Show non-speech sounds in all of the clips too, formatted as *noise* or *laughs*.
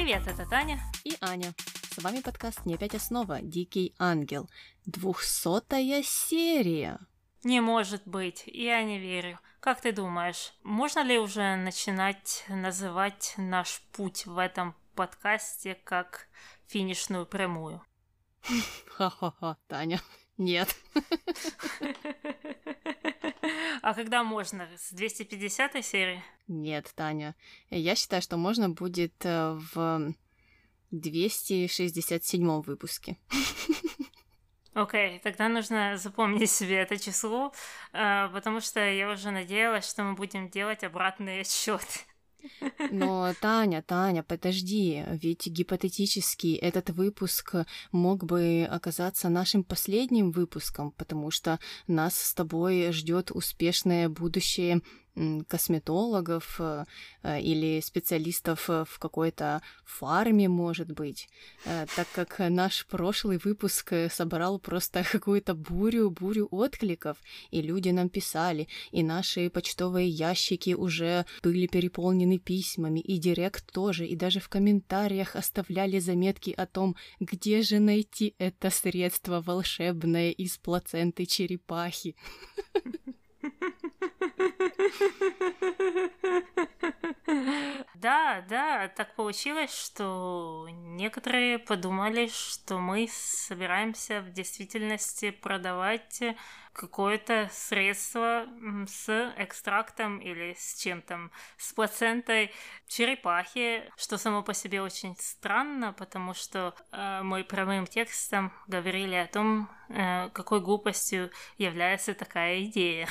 Привет, это Таня и Аня. С вами подкаст «Не опять основа. Дикий ангел». Двухсотая серия. Не может быть, я не верю. Как ты думаешь, можно ли уже начинать называть наш путь в этом подкасте как финишную прямую? Ха-ха-ха, Таня. Нет. *laughs* А когда можно? С 250 серии? Нет, Таня. Я считаю, что можно будет э, в 267 выпуске. Окей, okay, тогда нужно запомнить себе это число, э, потому что я уже надеялась, что мы будем делать обратный отсчет. Но, Таня, Таня, подожди, ведь гипотетически этот выпуск мог бы оказаться нашим последним выпуском, потому что нас с тобой ждет успешное будущее косметологов э, э, или специалистов э, в какой-то фарме, может быть, так как наш прошлый выпуск собрал просто *laughs* какую-то бурю, бурю откликов, и люди нам писали, и наши почтовые ящики уже были переполнены письмами, и директ тоже, и даже в комментариях оставляли заметки о том, где же найти это средство волшебное из плаценты черепахи. *laughs* Да, да, так получилось, что некоторые подумали, что мы собираемся в действительности продавать какое-то средство с экстрактом или с чем там, с плацентой черепахи, что само по себе очень странно, потому что э, мы прямым текстом говорили о том, э, какой глупостью является такая идея.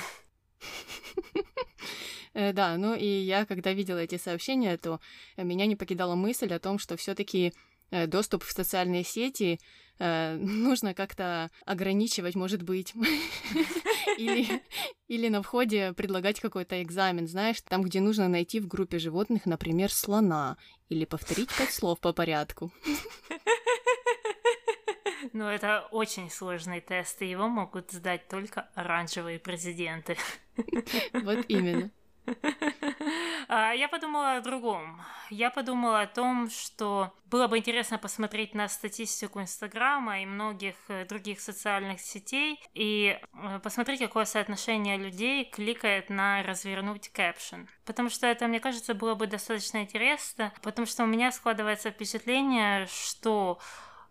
Э, да, ну и я, когда видела эти сообщения, то меня не покидала мысль о том, что все-таки э, доступ в социальные сети э, *laughs* нужно как-то ограничивать, может быть. *laughs* Или, или на входе предлагать какой-то экзамен, знаешь, там, где нужно найти в группе животных, например, слона, или повторить пять слов по порядку. *laughs* Но это очень сложный тест, и его могут сдать только оранжевые президенты. Вот именно. *laughs* А, я подумала о другом. Я подумала о том, что было бы интересно посмотреть на статистику Инстаграма и многих э, других социальных сетей и э, посмотреть, какое соотношение людей кликает на развернуть кэпшн. Потому что это, мне кажется, было бы достаточно интересно, потому что у меня складывается впечатление, что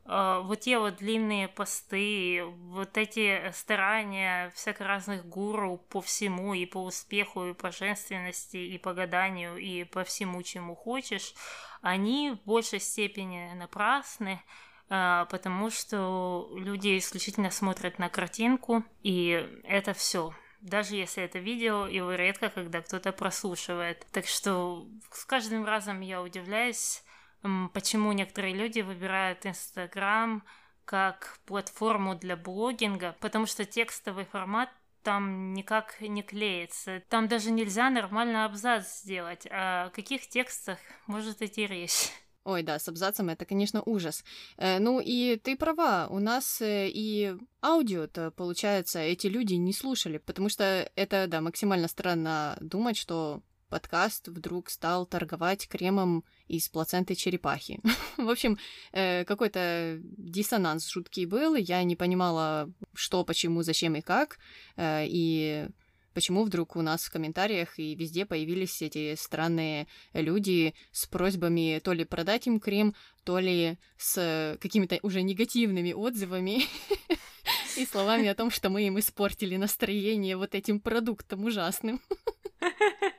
вот те вот длинные посты, вот эти старания всяко разных гуру по всему, и по успеху, и по женственности, и по гаданию, и по всему, чему хочешь, они в большей степени напрасны, а, потому что люди исключительно смотрят на картинку, и это все даже если это видео, его редко когда кто-то прослушивает. Так что с каждым разом я удивляюсь, почему некоторые люди выбирают Инстаграм как платформу для блогинга, потому что текстовый формат там никак не клеится. Там даже нельзя нормально абзац сделать. О каких текстах может идти речь? Ой, да, с абзацем это, конечно, ужас. Э, ну и ты права, у нас э, и аудио-то, получается, эти люди не слушали, потому что это, да, максимально странно думать, что подкаст вдруг стал торговать кремом из плаценты черепахи. *laughs* В общем, э, какой-то диссонанс жуткий был, я не понимала, что, почему, зачем и как, э, и почему вдруг у нас в комментариях и везде появились эти странные люди с просьбами то ли продать им крем, то ли с какими-то уже негативными отзывами *laughs* и словами о том, что мы им испортили настроение вот этим продуктом ужасным. *laughs*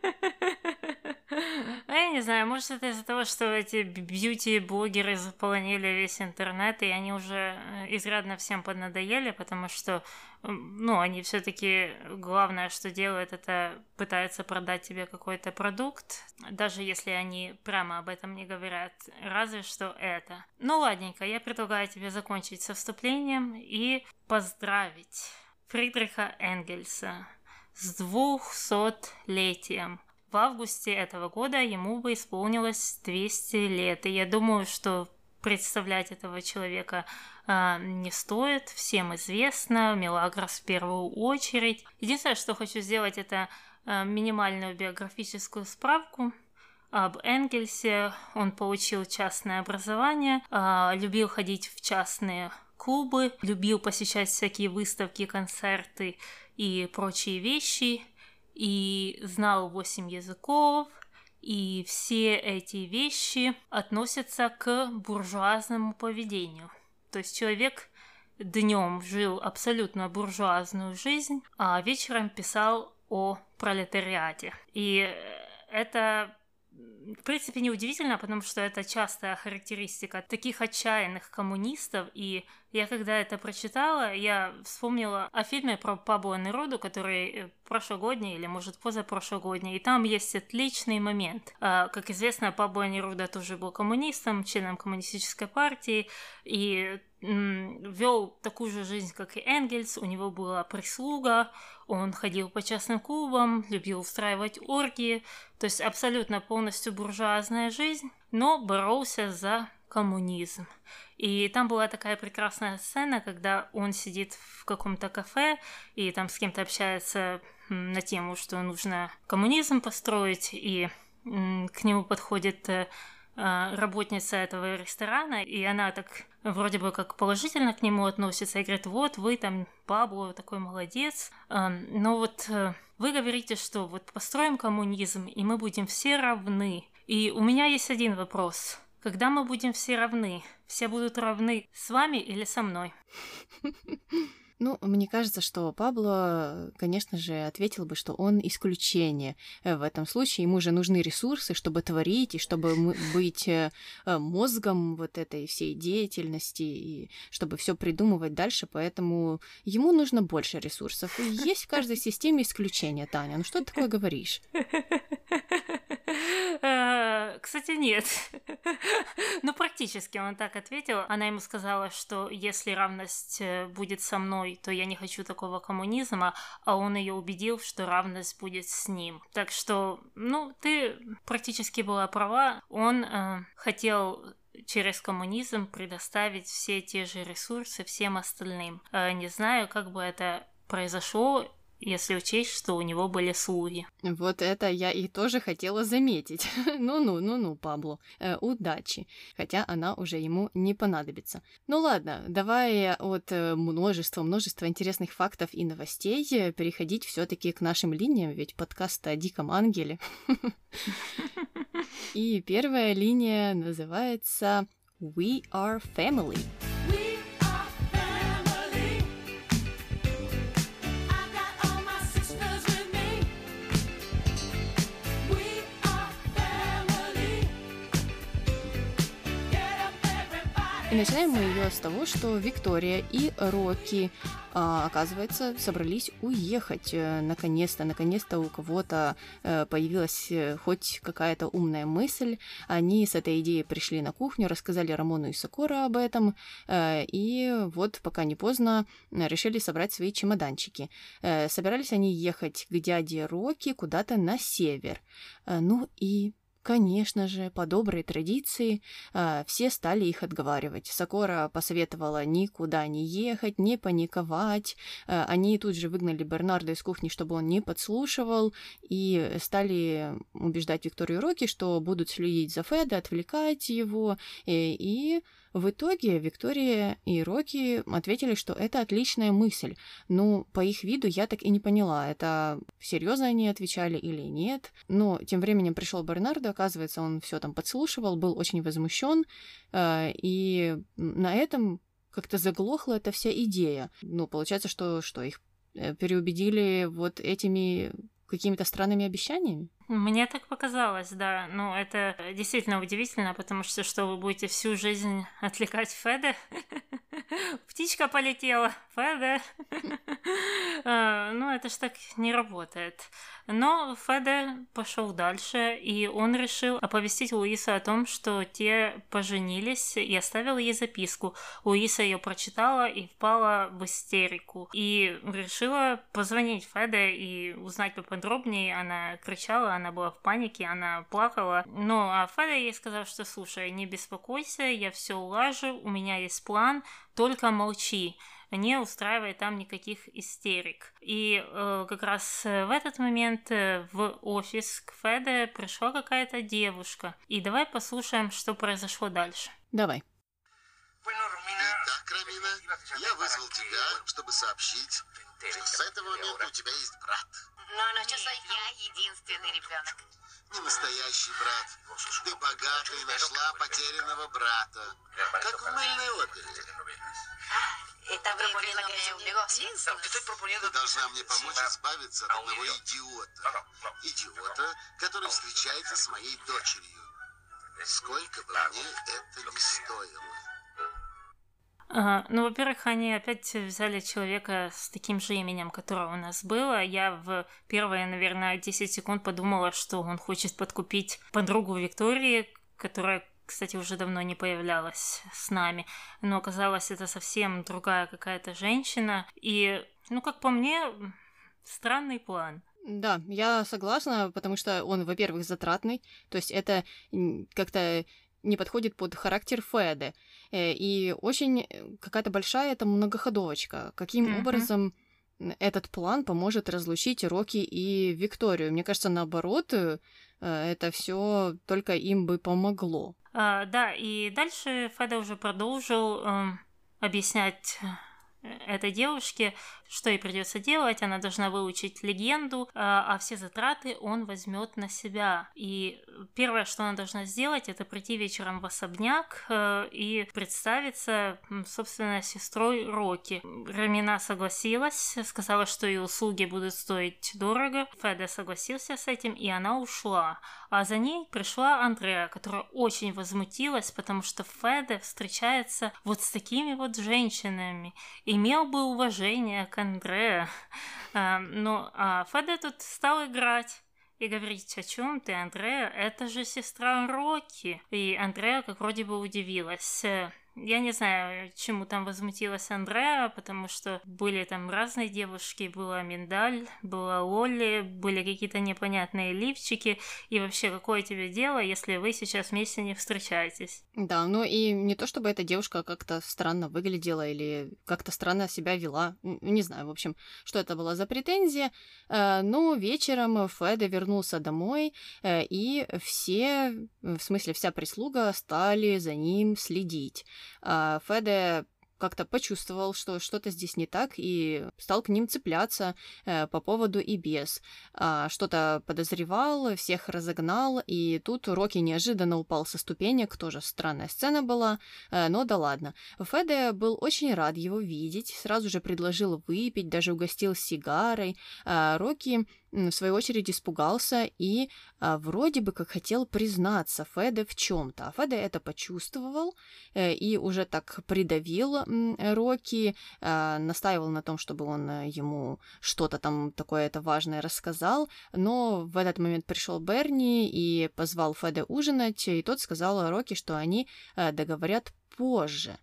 Не знаю, может это из-за того, что эти бьюти-блогеры заполонили весь интернет, и они уже э, изрядно всем поднадоели, потому что, ну, они все таки главное, что делают, это пытаются продать тебе какой-то продукт, даже если они прямо об этом не говорят, разве что это. Ну, ладненько, я предлагаю тебе закончить со вступлением и поздравить Фридриха Энгельса с двухсотлетием в августе этого года ему бы исполнилось 200 лет. И я думаю, что представлять этого человека э, не стоит. Всем известно, Мелагрос в первую очередь. Единственное, что хочу сделать, это э, минимальную биографическую справку об Энгельсе. Он получил частное образование, а, любил ходить в частные клубы, любил посещать всякие выставки, концерты и прочие вещи, и знал восемь языков, и все эти вещи относятся к буржуазному поведению. То есть человек днем жил абсолютно буржуазную жизнь, а вечером писал о пролетариате. И это в принципе, неудивительно, потому что это частая характеристика таких отчаянных коммунистов. И я когда это прочитала, я вспомнила о фильме про Пабло Неруду, который э, прошлогодний или, может, позапрошлогодний. И там есть отличный момент. А, как известно, Пабло Неруда тоже был коммунистом, членом коммунистической партии. И вел такую же жизнь, как и Энгельс, у него была прислуга, он ходил по частным клубам, любил устраивать оргии, то есть абсолютно полностью буржуазная жизнь, но боролся за коммунизм. И там была такая прекрасная сцена, когда он сидит в каком-то кафе и там с кем-то общается на тему, что нужно коммунизм построить, и к нему подходит э, работница этого ресторана, и она так вроде бы как положительно к нему относится и говорит, вот вы там, Пабло, такой молодец, но вот э, вы говорите, что вот построим коммунизм, и мы будем все равны. И у меня есть один вопрос. Когда мы будем все равны, все будут равны с вами или со мной? *laughs* Ну, мне кажется, что Пабло, конечно же, ответил бы, что он исключение. Э, в этом случае ему же нужны ресурсы, чтобы творить и чтобы *laughs* быть э, э, мозгом вот этой всей деятельности и чтобы все придумывать дальше, поэтому ему нужно больше ресурсов. И есть в каждой *laughs* системе исключения, Таня. Ну что ты такое говоришь? *laughs* Кстати, нет. Ну, практически он так ответил. Она ему сказала, что если равность будет со мной, мной, то я не хочу такого коммунизма, а он ее убедил, что равность будет с ним. Так что, ну, ты практически была права. Он э, хотел через коммунизм предоставить все те же ресурсы всем остальным. Э, не знаю, как бы это произошло если учесть, что у него были слуги. Вот это я и тоже хотела заметить. *laughs* Ну-ну, ну-ну, Пабло, э, удачи. Хотя она уже ему не понадобится. Ну ладно, давай от э, множества, множества интересных фактов и новостей э, переходить все таки к нашим линиям, ведь подкаст о диком ангеле. *laughs* И первая линия называется We Are Family. Начинаем мы ее с того, что Виктория и Рокки, а, оказывается, собрались уехать. Э, наконец-то, наконец-то у кого-то э, появилась э, хоть какая-то умная мысль. Они с этой идеей пришли на кухню, рассказали Рамону и Сокора об этом, и вот, пока не поздно, решили собрать свои чемоданчики. Собирались они ехать к дяде Рокки куда-то на север. Ну и Конечно же, по доброй традиции э, все стали их отговаривать. Сокора посоветовала никуда не ехать, не паниковать. Э, они тут же выгнали Бернарда из кухни, чтобы он не подслушивал, и стали убеждать Викторию Роки, что будут следить за Феда, отвлекать его, и, и в итоге Виктория и Рокки ответили, что это отличная мысль. Ну, по их виду я так и не поняла, это серьезно они отвечали или нет. Но тем временем пришел Бернардо, оказывается, он все там подслушивал, был очень возмущен, э, и на этом как-то заглохла эта вся идея. Ну, получается, что, что их э, переубедили вот этими какими-то странными обещаниями? Мне так показалось, да. Ну, это действительно удивительно, потому что что вы будете всю жизнь отвлекать Феда? *laughs* *laughs* Птичка полетела, Феда. *laughs* А, ну, это ж так не работает. Но Феде пошел дальше, и он решил оповестить Луису о том, что те поженились, и оставил ей записку. Луиса ее прочитала и впала в истерику. И решила позвонить Феде и узнать поподробнее. Она кричала, она была в панике, она плакала. Ну, а Феде ей сказал, что слушай, не беспокойся, я все улажу, у меня есть план, только молчи. не устраивая там никаких истерик. И э, как раз в этот момент э, в офис к Феде пришла какая-то девушка. И давай послушаем, что произошло дальше. Давай. Итак, Рамина, я вызвал тебя, чтобы сообщить, что с этого момента у тебя есть брат. Но на часов я единственный ребенок. Не настоящий брат. Ты богата и нашла потерянного брата. Как в мыльной опере. Está proponiendo que un Ты должна мне помочь избавиться от одного идиота. Идиота, который встречается с моей дочерью. Сколько бы мне это ни стоило. Ну, во-первых, они опять взяли человека с таким же именем, которое у нас было. Я в первые, наверное, 10 секунд подумала, что он хочет подкупить подругу Виктории, которая кстати, уже давно не появлялась с нами, но оказалось, это совсем другая какая-то женщина. И, ну, как по мне, странный план. Да, я согласна, потому что он, во-первых, затратный, то есть это как-то не подходит под характер Феды. Э, и очень э, какая-то большая это многоходовочка. Каким mm-hmm. образом этот план поможет разлучить Рокки и Викторию? Мне кажется, наоборот, э, это все только им бы помогло. А, да, и дальше Феда уже продолжил э, объяснять этой девушке, что ей придется делать. Она должна выучить легенду, а, а все затраты он возьмет на себя. И первое, что она должна сделать, это прийти вечером в особняк э, и представиться, собственно, сестрой Роки. Рамина согласилась, сказала, что ее услуги будут стоить дорого. Феда согласился с этим, и она ушла. А за ней пришла Андреа, которая очень возмутилась, потому что Феде встречается вот с такими вот женщинами. Имел бы уважение к Андреа. *laughs* А, ну, а Феде тут стал играть и говорить, о чем ты, Андреа? Это же сестра Рокки. И Андреа как вроде бы удивилась. Я не знаю, чему там возмутилась Андреа, потому что были там разные девушки, была Миндаль, была Лолли, были какие-то непонятные лифчики, и вообще, какое тебе дело, если вы сейчас вместе не встречаетесь? Да, ну и не то, чтобы эта девушка как-то странно выглядела или как-то странно себя вела, не знаю, в общем, что это была за претензия, э, но вечером Феда вернулся домой, э, и все, в смысле вся прислуга, стали за ним следить. А, Феде как-то почувствовал, что что-то здесь не так, и стал к ним цепляться э, по поводу и без. А, что-то подозревал, всех разогнал, и тут Рокки неожиданно упал со ступенек, тоже странная сцена была, э, но да ладно. Феде был очень рад его видеть, сразу же предложил выпить, даже угостил сигарой. А, Рокки в свою очередь испугался и а, вроде бы как хотел признаться Феде в чем-то. А Феде это почувствовал э, и уже так придавил э, Рокки, э, настаивал на том, чтобы он э, ему что-то там такое это важное рассказал. Но в этот момент пришел Берни и позвал Феде ужинать, и тот сказал Рокки, что они э, договорят позже.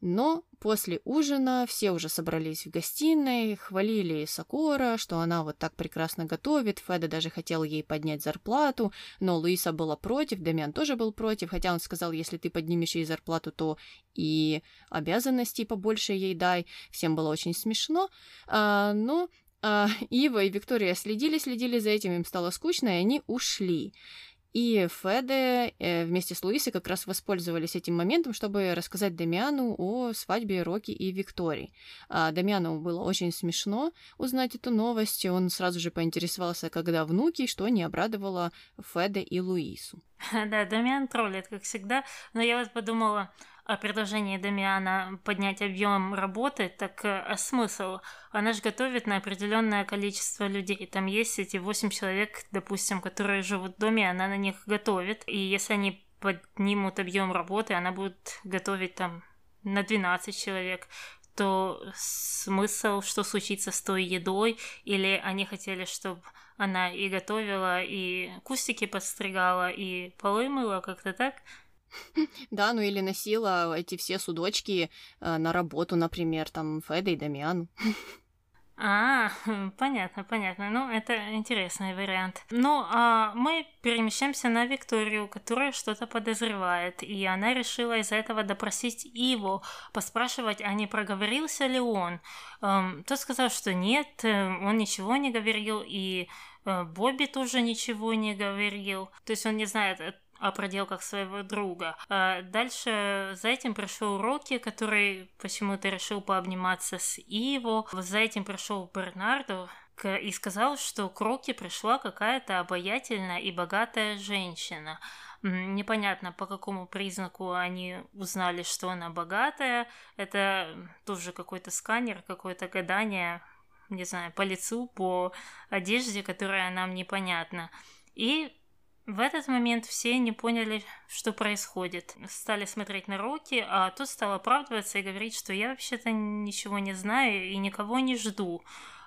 Но после ужина все уже собрались в гостиной, хвалили Сакора, что она вот так прекрасно готовит, Феда даже хотел ей поднять зарплату, но Луиса была против, Дамиан тоже был против, хотя он сказал, если ты поднимешь ей зарплату, то и обязанностей побольше ей дай. Всем было очень смешно, а, но а, Ива и Виктория следили, следили за этим, им стало скучно, и они ушли. И Феде э, вместе с Луисой как раз воспользовались этим моментом, чтобы рассказать Дамиану о свадьбе Рокки и Виктории. А Дамиану было очень смешно узнать эту новость, он сразу же поинтересовался, когда внуки, что не обрадовало Феде и Луису. *laughs* Да, Дамиан троллит, как всегда, но я вот подумала, о предложении Дамиана поднять объем работы, так э, а смысл? Она же готовит на определенное количество людей. Там есть эти восемь человек, допустим, которые живут в доме, она на них готовит. И если они поднимут объем работы, она будет готовить там на 12 человек, то смысл, что случится с той едой, или они хотели, чтобы она и готовила, и кустики подстригала, и полы мыла, как-то так – *laughs* Да, ну или носила эти все судочки э, на работу, например, там, Феда и Дамиану. *laughs* А, *laughs* понятно, понятно. Ну, это интересный вариант. Ну, а мы перемещаемся на Викторию, которая что-то подозревает, и она решила из-за этого допросить его, поспрашивать, а не проговорился ли он. Эм, тот сказал, что нет, э, он ничего не говорил, и э, Бобби тоже ничего не говорил. То есть он не знает, о проделках своего друга. А дальше за этим пришел Рокки, который почему-то решил пообниматься с Иво. За этим пришел Бернардо и сказал, что к Рокки пришла какая-то обаятельная и богатая женщина. Непонятно, по какому признаку они узнали, что она богатая. Это тоже какой-то сканер, какое-то гадание, не знаю, по лицу, по одежде, которая нам непонятна. И в этот момент все не поняли, что происходит. Стали смотреть на руки, а тот стал оправдываться и говорить, что я вообще-то ничего не знаю и никого не жду.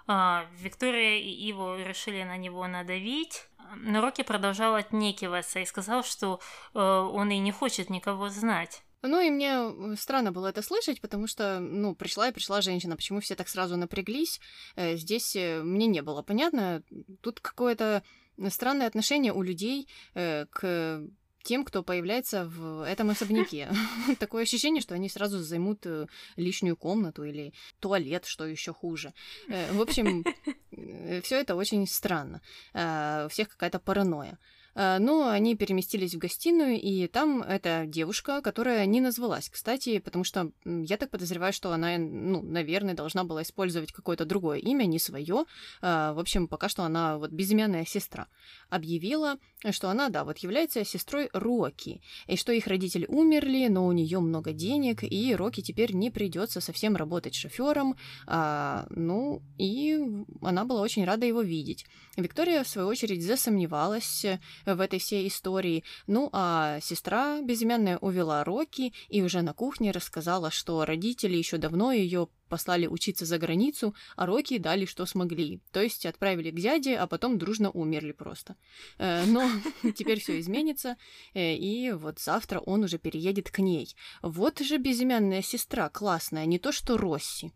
А, Виктория и Иво решили на него надавить, но Рокки продолжал отнекиваться и сказал, что э, он и не хочет никого знать. Ну и мне э, странно было это слышать, потому что, ну, пришла и пришла женщина, почему все так сразу напряглись, э, здесь мне не было понятно. Тут какое-то странное отношение у людей э, к тем, кто появляется в этом особняке. *laughs* Такое ощущение, что они сразу займут э, лишнюю комнату или туалет, что еще хуже. Э, в общем, *laughs* э, все это очень странно. У всех какая-то паранойя. Э, но они переместились в гостиную, и там эта девушка, которая не назвалась, кстати, потому что я так подозреваю, что она, ну, наверное, должна была использовать какое-то другое имя, не свое. Э, в общем, пока что она вот безымянная сестра. Объявила, что она, да, вот является сестрой Роки, и что их родители умерли, но у нее много денег, и Роки теперь не придется совсем работать шофером. А, ну, и она была очень рада его видеть. Виктория, в свою очередь, засомневалась, в этой всей истории. Ну, а сестра безымянная увела Рокки и уже на кухне рассказала, что родители еще давно ее послали учиться за границу, а Рокки дали, что смогли. То есть отправили к дяде, а потом дружно умерли просто. Э, но *laughs* теперь все изменится, э, и вот завтра он уже переедет к ней. Вот же безымянная сестра классная, не то что Росси.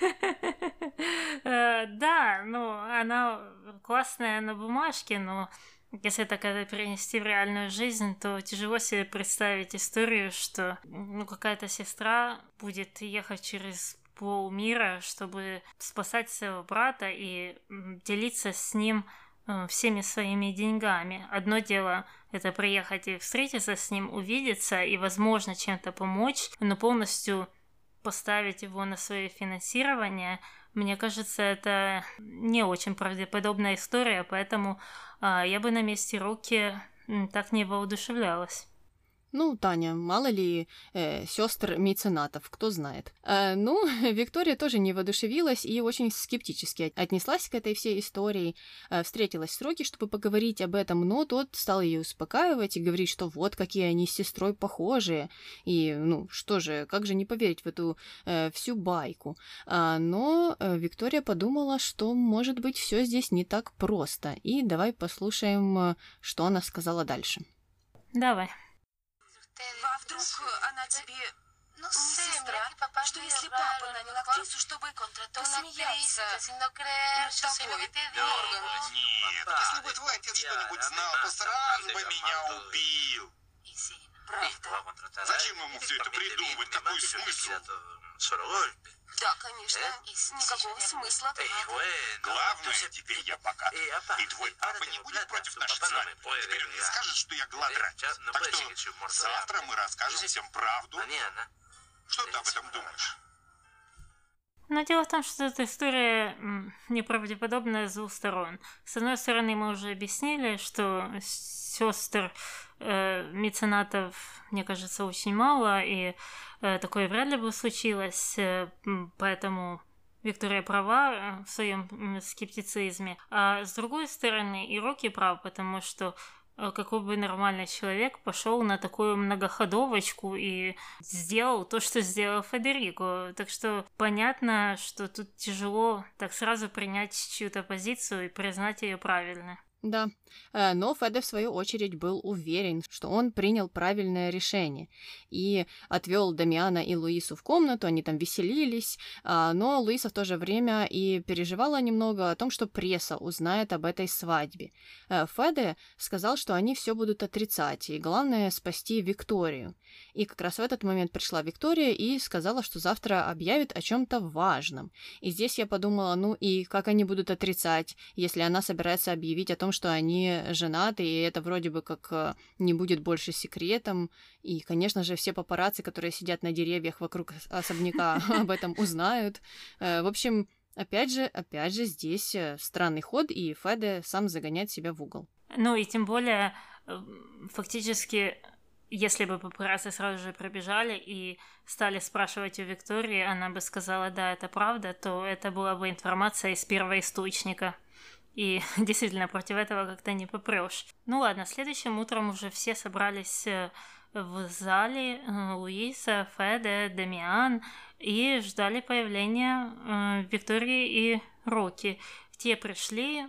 *laughs* Э, да, ну, она классная на бумажке, но если так это перенести в реальную жизнь, то тяжело себе представить историю, что ну, какая-то сестра будет ехать через полмира, чтобы спасать своего брата и делиться с ним э, всеми своими деньгами. Одно дело это приехать и встретиться с ним, увидеться и, возможно, чем-то помочь, но полностью поставить его на свое финансирование, мне кажется, это не очень правдоподобная история, поэтому а, я бы на месте руки так не воодушевлялась. Ну, Таня, мало ли э, сестр меценатов, кто знает. Э, ну, *laughs* Виктория тоже не воодушевилась и очень скептически отнеслась к этой всей истории. Э, встретилась с Роки, чтобы поговорить об этом, но тот стал ее успокаивать и говорить, что вот какие они с сестрой похожие. И, ну, что же, как же не поверить в эту э, всю байку. А, но э, Виктория подумала, что, может быть, все здесь не так просто. И давай послушаем, э, что она сказала дальше. Давай. Вдруг она тебе ну, сестра, что если папа нанял актрису, чтобы посмеяться над тобой, Морган? Нет, если бы твой отец что-нибудь знал, то сразу бы меня убил. Правда? Зачем ему все это придумывать? Какой смысл? Да, конечно. Никакого смысла. Главное, теперь я богат. И твой папа не будет против наших знаний. Теперь он не скажет, что я гладратец. Так что завтра мы расскажем всем правду. Что ты об этом думаешь? Но дело в том, что эта история неправдеподобная с двух сторон. С одной стороны, мы уже объяснили, что сестр э, меценатов, мне кажется, очень мало, и э, такое вряд ли бы случилось, э, поэтому Виктория права э, в своем скептицизме. А с другой стороны, и Рокки прав, потому что э, какой бы нормальный человек пошел на такую многоходовочку и сделал то, что сделал Федерико. Так что понятно, что тут тяжело так сразу принять чью-то позицию и признать ее правильно. Да, э, но Феде, в свою очередь, был уверен, что он принял правильное решение и отвел Дамиана и Луису в комнату, они там веселились, а, но Луиса в то же время и переживала немного о том, что пресса узнает об этой свадьбе. Э, Феде сказал, что они все будут отрицать, и главное спасти Викторию. И как раз в этот момент пришла Виктория и сказала, что завтра объявит о чем-то важном. И здесь я подумала, ну и как они будут отрицать, если она собирается объявить о том, что они женаты, и это вроде бы как э, не будет больше секретом. И, конечно же, все папарацци, которые сидят на деревьях вокруг особняка, *laughs* об этом узнают. Э, в общем, опять же, опять же, здесь э, странный ход, и Феде сам загоняет себя в угол. Ну и тем более, фактически, если бы папарацци сразу же пробежали и стали спрашивать у Виктории, она бы сказала, да, это правда, то это была бы информация из первоисточника. И *laughs* действительно, против этого как-то не попрешь. Ну ладно, следующим утром уже все собрались э, в зале э, Луиса, Феде, Дамиан и ждали появления э, Виктории и Рокки. Те пришли,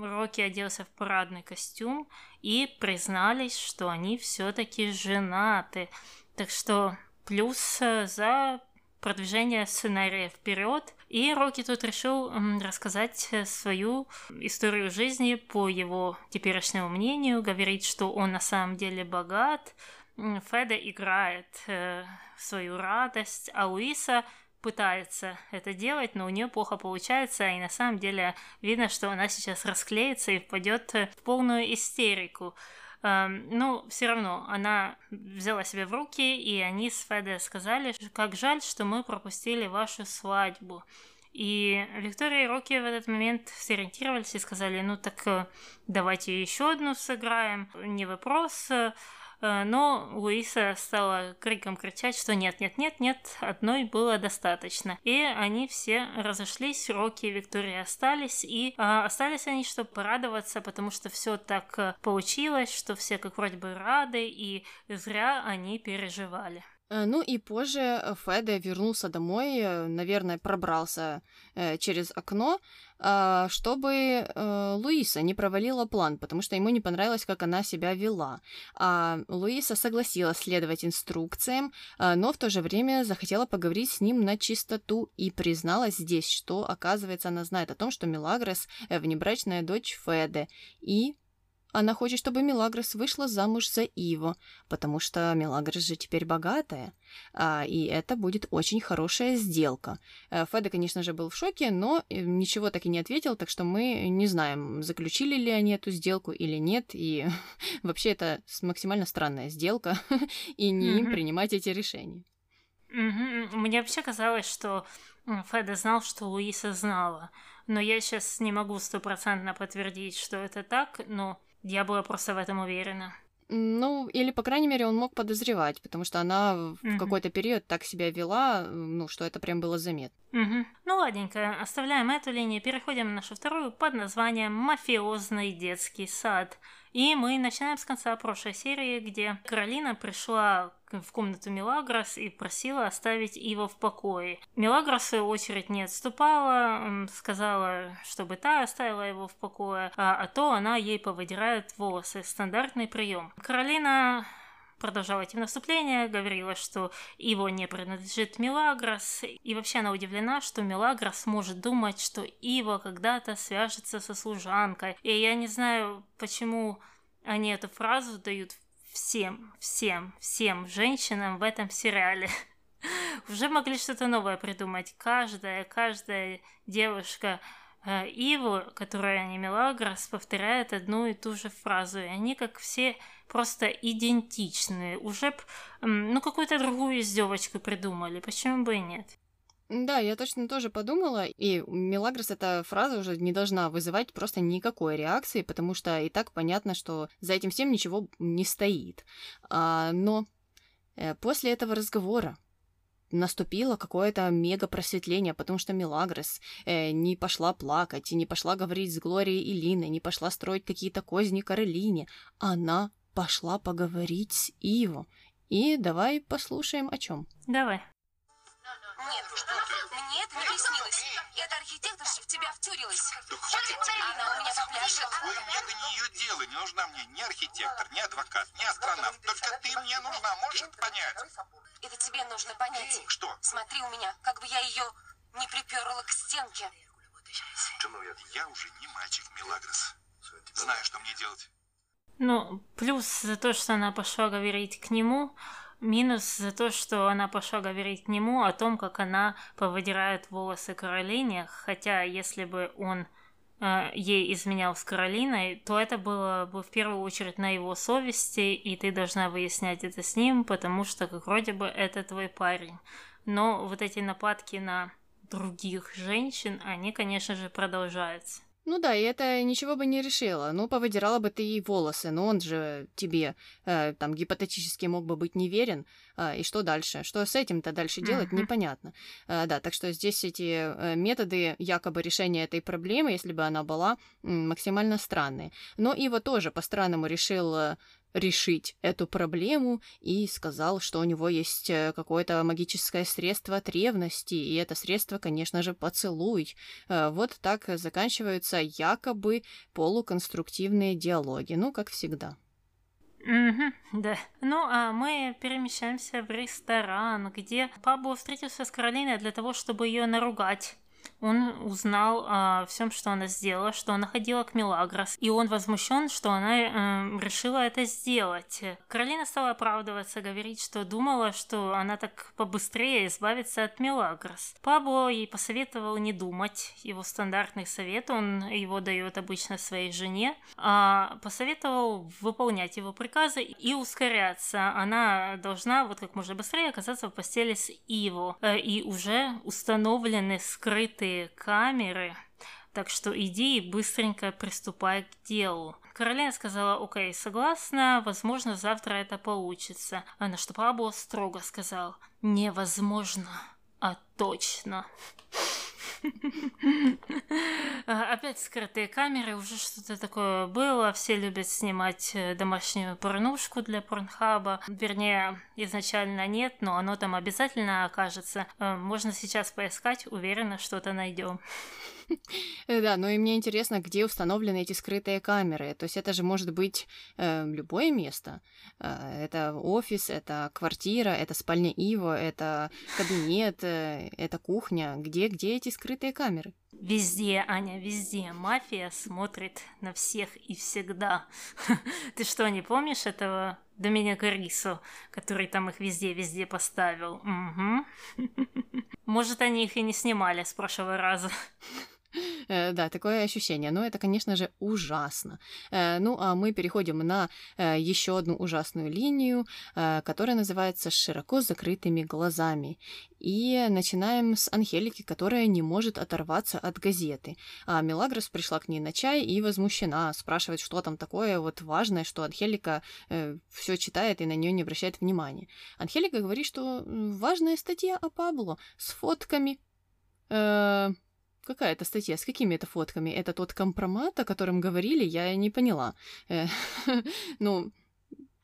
Рокки оделся в парадный костюм и признались, что они все-таки женаты. Так что плюс за продвижение сценария вперед. И Рокки тут решил рассказать э, свою историю жизни по его теперешнему мнению, говорит, что он на самом деле богат. Феда играет э, свою радость, а Луиса пытается это делать, но у нее плохо получается, и на самом деле видно, что она сейчас расклеится и впадет в полную истерику. Ну, все равно она взяла себя в руки, и они с Феде сказали, как жаль, что мы пропустили вашу свадьбу. И Виктория и Рокки в этот момент сориентировались и сказали, ну так э, давайте еще одну сыграем, не вопрос. Э, но Луиса стала криком кричать, что нет, нет, нет, нет, одной было достаточно. И они все разошлись, Рокки и Виктория остались, и а, остались они, чтобы порадоваться, потому что все так э, получилось, что все как вроде бы рады, и зря они переживали. Э, ну и позже э, Феде вернулся домой, э, наверное, пробрался через окно, чтобы Луиса не провалила план, потому что ему не понравилось, как она себя вела. А Луиса согласилась следовать инструкциям, но в то же время захотела поговорить с ним на чистоту и призналась здесь, что, оказывается, она знает о том, что Мелагрос — внебрачная дочь Феде, и она хочет, чтобы Мелагрос вышла замуж за Иво, потому что Мелагрос же теперь богатая, а, и это будет очень хорошая сделка. Э, Феда, конечно же, был в шоке, но э, ничего так и не ответил, так что мы не знаем, заключили ли они эту сделку или нет, и *laughs* вообще это максимально странная сделка, *laughs* и не им принимать эти решения. Мне вообще казалось, что Феда знал, что Луиса знала, но я сейчас не могу стопроцентно подтвердить, что это так, но я была просто в этом уверена. Ну, или, по крайней мере, он мог подозревать, потому что она в какой-то период так себя вела, ну, что это прям было заметно. Mm-hmm. Ну, ладненько, оставляем эту линию, переходим на нашу вторую под названием «Мафиозный детский сад». И мы начинаем с конца прошлой серии, где Каролина пришла в комнату Мелагрос и просила оставить его в покое. Мелагрос, в свою очередь, не отступала, сказала, чтобы та оставила его в покое, а, а то она ей повыдирает волосы. Стандартный прием. Каролина продолжала идти в наступление, говорила, что его не принадлежит Мелагрос, и вообще она удивлена, что Мелагрос может думать, что Ива когда-то свяжется со служанкой. И я не знаю, почему они эту фразу дают всем, всем, всем женщинам в этом сериале. *laughs* Уже могли что-то новое придумать. Каждая, каждая девушка э, Иву, которая не Мелагрос, повторяет одну и ту же фразу. И они как все просто идентичные. Уже ну, какую-то другую издевочку придумали. Почему бы и нет? Да, я точно тоже подумала, и Мелагрос эта фраза уже не должна вызывать просто никакой реакции, потому что и так понятно, что за этим всем ничего не стоит. А, но э, после этого разговора наступило какое-то мега просветление, потому что Мелагрос э, не пошла плакать, и не пошла говорить с Глорией и Линой, не пошла строить какие-то козни Каролине. Она пошла поговорить с Иво. И давай послушаем о чем. Давай. Нет, что ты? Мне это не приснилось. Это архитекторша в тебя втюрилась. Да хватит тебе. Она у меня по пляжу. Ой, мне до нее дело. Не нужна мне ни архитектор, ни адвокат, ни астронавт. Только ты мне нужна, можешь это понять? Это тебе нужно понять. Что? Смотри у меня, как бы я ее не приперла к стенке. Я уже не мальчик, Милагрос. Знаю, что мне делать. Ну, плюс за то, что она пошла говорить к нему, минус за то, что она пошла говорить к нему о том, как она повыдирает волосы Каролине, хотя если бы он э, ей изменял с Каролиной, то это было бы в первую очередь на его совести, и ты должна выяснять это с ним, потому что как вроде бы это твой парень. Но вот эти нападки на других женщин, они, конечно же, продолжаются. Ну да, и это ничего бы не решило. Ну, повыдирала бы ты ей волосы, но он же тебе э, там гипотетически мог бы быть неверен. Э, и что дальше? Что с этим-то дальше делать, mm-hmm. непонятно. Э, да, так что здесь эти э, методы якобы решения этой проблемы, если бы она была, максимально странные. Но Ива тоже по-странному решил решить эту проблему и сказал, что у него есть э, какое-то магическое средство от ревности, и это средство, конечно же, поцелуй. Э, вот так заканчиваются якобы полуконструктивные диалоги, ну, как всегда. Угу, да. Ну, а мы перемещаемся в ресторан, где Пабло встретился с Каролиной для того, чтобы ее наругать он узнал о всем, что она сделала, что она ходила к Мелагрос, и он возмущен, что она э, решила это сделать. Каролина стала оправдываться, говорить, что думала, что она так побыстрее избавится от Мелагрос. Пабло ей посоветовал не думать, его стандартный совет, он его дает обычно своей жене, а посоветовал выполнять его приказы и ускоряться. Она должна вот как можно быстрее оказаться в постели с Иво, э, и уже установлены скрытые скрытые камеры, так что иди и быстренько приступай к делу. Каролина сказала, окей, согласна, возможно, завтра это получится. А на что Пабло строго сказал, невозможно, а точно. Опять скрытые камеры, уже что-то такое было. Все любят снимать э, домашнюю порнушку для порнхаба. Вернее, изначально нет, но оно там обязательно окажется. Э, можно сейчас поискать, уверена, что-то найдем. Э, да, ну и мне интересно, где установлены эти скрытые камеры. То есть это же может быть э, любое место. Э, это офис, это квартира, это спальня Ива, это кабинет, э, это кухня. Где, где эти скрытые камеры? Везде, Аня, везде. Мафия смотрит на всех и всегда. *laughs* Ты что, не помнишь этого Доминика Рисо, который там их везде-везде поставил? Угу. *laughs* Может, они их и не снимали с прошлого раза. *laughs* Э, да, такое ощущение. Но это, конечно же, ужасно. Э, ну, а мы переходим на э, еще одну ужасную линию, которая называется «Широко закрытыми глазами». И начинаем с Анхелики, которая не может оторваться от газеты. А Мелагрос пришла к ней на чай и возмущена, спрашивает, что там такое вот важное, что Анхелика э, все читает и на нее не обращает внимания. Анхелика говорит, что важная статья о Пабло с фотками. Э, Какая это статья? С какими это фотками? Это тот компромат, о котором говорили? Я не поняла. Э, *laughs* ну,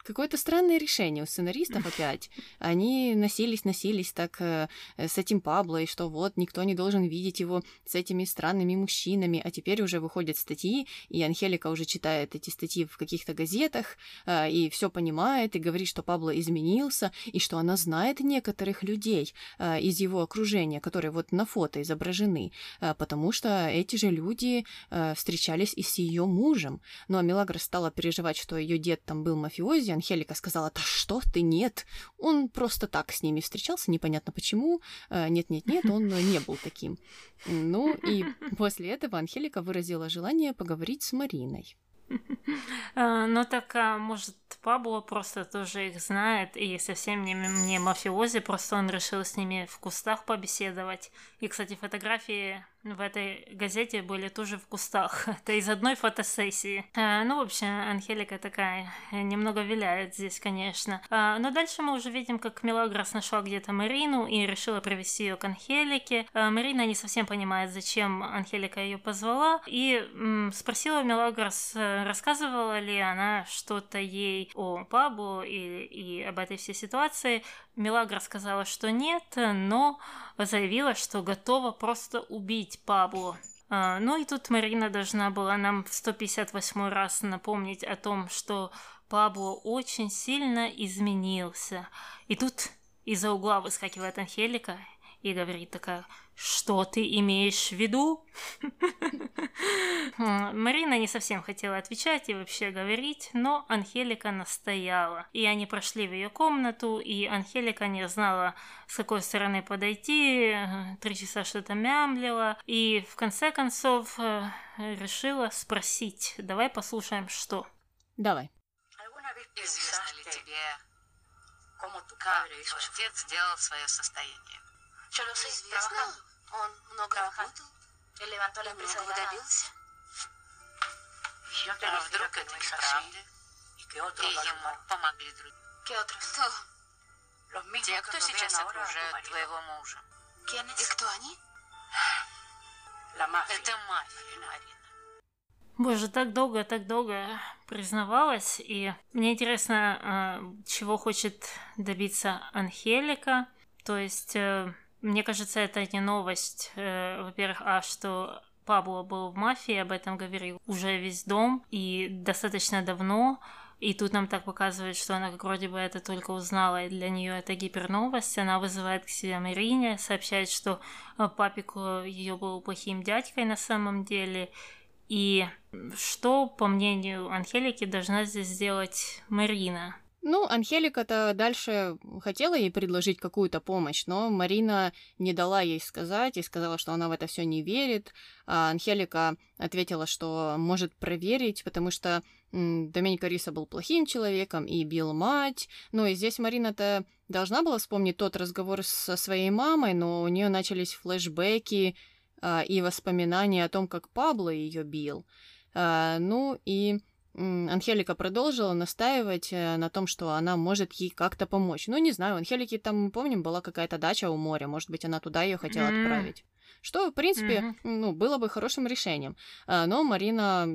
Какое-то странное решение у сценаристов опять. Они носились, носились так э, с этим Пабло, и что вот никто не должен видеть его с этими странными мужчинами, а теперь уже выходят статьи, и Анхелика уже читает эти статьи в каких-то газетах, э, и все понимает, и говорит, что Пабло изменился, и что она знает некоторых людей э, из его окружения, которые вот на фото изображены, э, потому что эти же люди э, встречались и с ее мужем. Ну а Мелагра стала переживать, что ее дед там был мафиози, Сузи Анхелика сказала, да что ты, нет, он просто так с ними встречался, непонятно почему, э, нет-нет-нет, он не был таким. Ну и после этого Анхелика выразила желание поговорить с Мариной. Э, ну так, а, может, Пабло просто тоже их знает, и совсем не, не мафиози, просто он решил с ними в кустах побеседовать. И, кстати, фотографии в этой газете были тоже в кустах. *laughs* Это из одной фотосессии. А, ну, в общем, Анхелика такая немного виляет здесь, конечно. А, но дальше мы уже видим, как Мелагрос нашла где-то Марину и решила привести ее к Анхелике. А, Марина не совсем понимает, зачем Анхелика ее позвала, и спросила Мелагрос, э, рассказывала ли она что-то ей о Пабу и, и об этой всей ситуации. Мелагра сказала, что нет, но заявила, что готова просто убить любить Пабло. А, ну и тут Марина должна была нам в 158 раз напомнить о том, что Пабло очень сильно изменился. И тут из-за угла выскакивает Анхелика и говорит такая, что ты имеешь в виду? *laughs* Марина не совсем хотела отвечать и вообще говорить, но Анхелика настояла. И они прошли в ее комнату, и Анхелика не знала, с какой стороны подойти, три часа что-то мямлила, и в конце концов э, решила спросить. Давай послушаем, что. Давай. Известно ли тебе, как твой отец сделал свое состояние? Известно, он много работал, многого добился. А вдруг это неправда? И ему помогли другие. Кто? Те, кто сейчас окружают твоего мужа. И кто они? Это мафия, Марина. Боже, так долго, так долго признавалась, и мне интересно, а, чего хочет добиться Анхелика. То есть э, мне кажется, это не новость. Э, во-первых, а что Пабло был в мафии, об этом говорил уже весь дом и достаточно давно. И тут нам так показывают, что она как вроде бы это только узнала, и для нее это гиперновость. Она вызывает к себе Марине, сообщает, что э, папик ее был плохим дядькой на самом деле. И что, по мнению Анхелики, должна здесь сделать Марина? Ну, Анхелика-то дальше хотела ей предложить какую-то помощь, но Марина не дала ей сказать и сказала, что она в это все не верит. А Анхелика ответила, что может проверить, потому что Доменико Риса был плохим человеком и бил мать. Ну и здесь Марина-то должна была вспомнить тот разговор со своей мамой, но у нее начались флешбеки а, и воспоминания о том, как Пабло ее бил. А, ну и Анхелика продолжила настаивать э, на том, что она может ей как-то помочь. Ну, не знаю, у Анхелики там, помним, была какая-то дача у моря. Может быть, она туда ее хотела mm-hmm. отправить. Что, в принципе, mm-hmm. ну, было бы хорошим решением. А, но Марина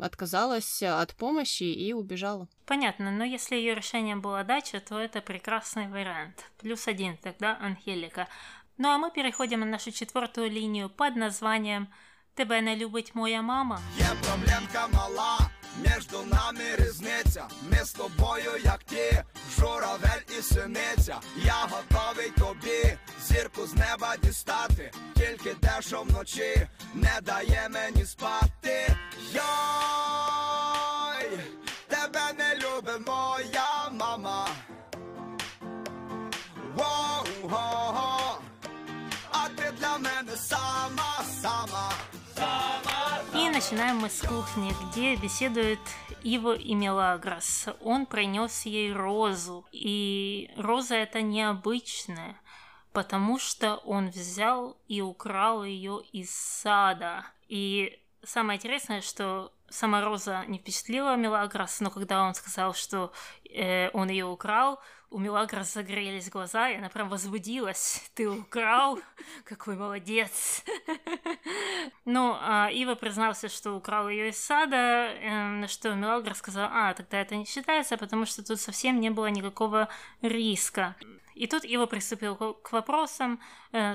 отказалась от помощи и убежала. Понятно, но если ее решением была дача, то это прекрасный вариант. Плюс один тогда Анхелика. Ну а мы переходим на нашу четвертую линию под названием «Тебе не любить моя мама». Є проблемка мала, між нами різниця. Ми з тобою, як ті, журавель і синиця. Я готовий тобі зірку з неба дістати, тільки те, що вночі не дає мені спати. Йой, тебе не любить моя мама. Воу-го-го, а ти для мене сама, сама. Начинаем мы с кухни, где беседует Иво и Мелагрос. Он принес ей розу, и роза это необычная, потому что он взял и украл ее из сада. И самое интересное, что сама роза не впечатлила Мелагрос, но когда он сказал, что э, он ее украл, у Мелагрос загорелись глаза, и она прям возбудилась. *laughs* Ты украл? Какой молодец. *laughs* Ну, а Ива признался, что украл ее из сада, эм, на что Мелагрос сказал, а, тогда это не считается, потому что тут совсем не было никакого риска. И тут Ива приступил к вопросам,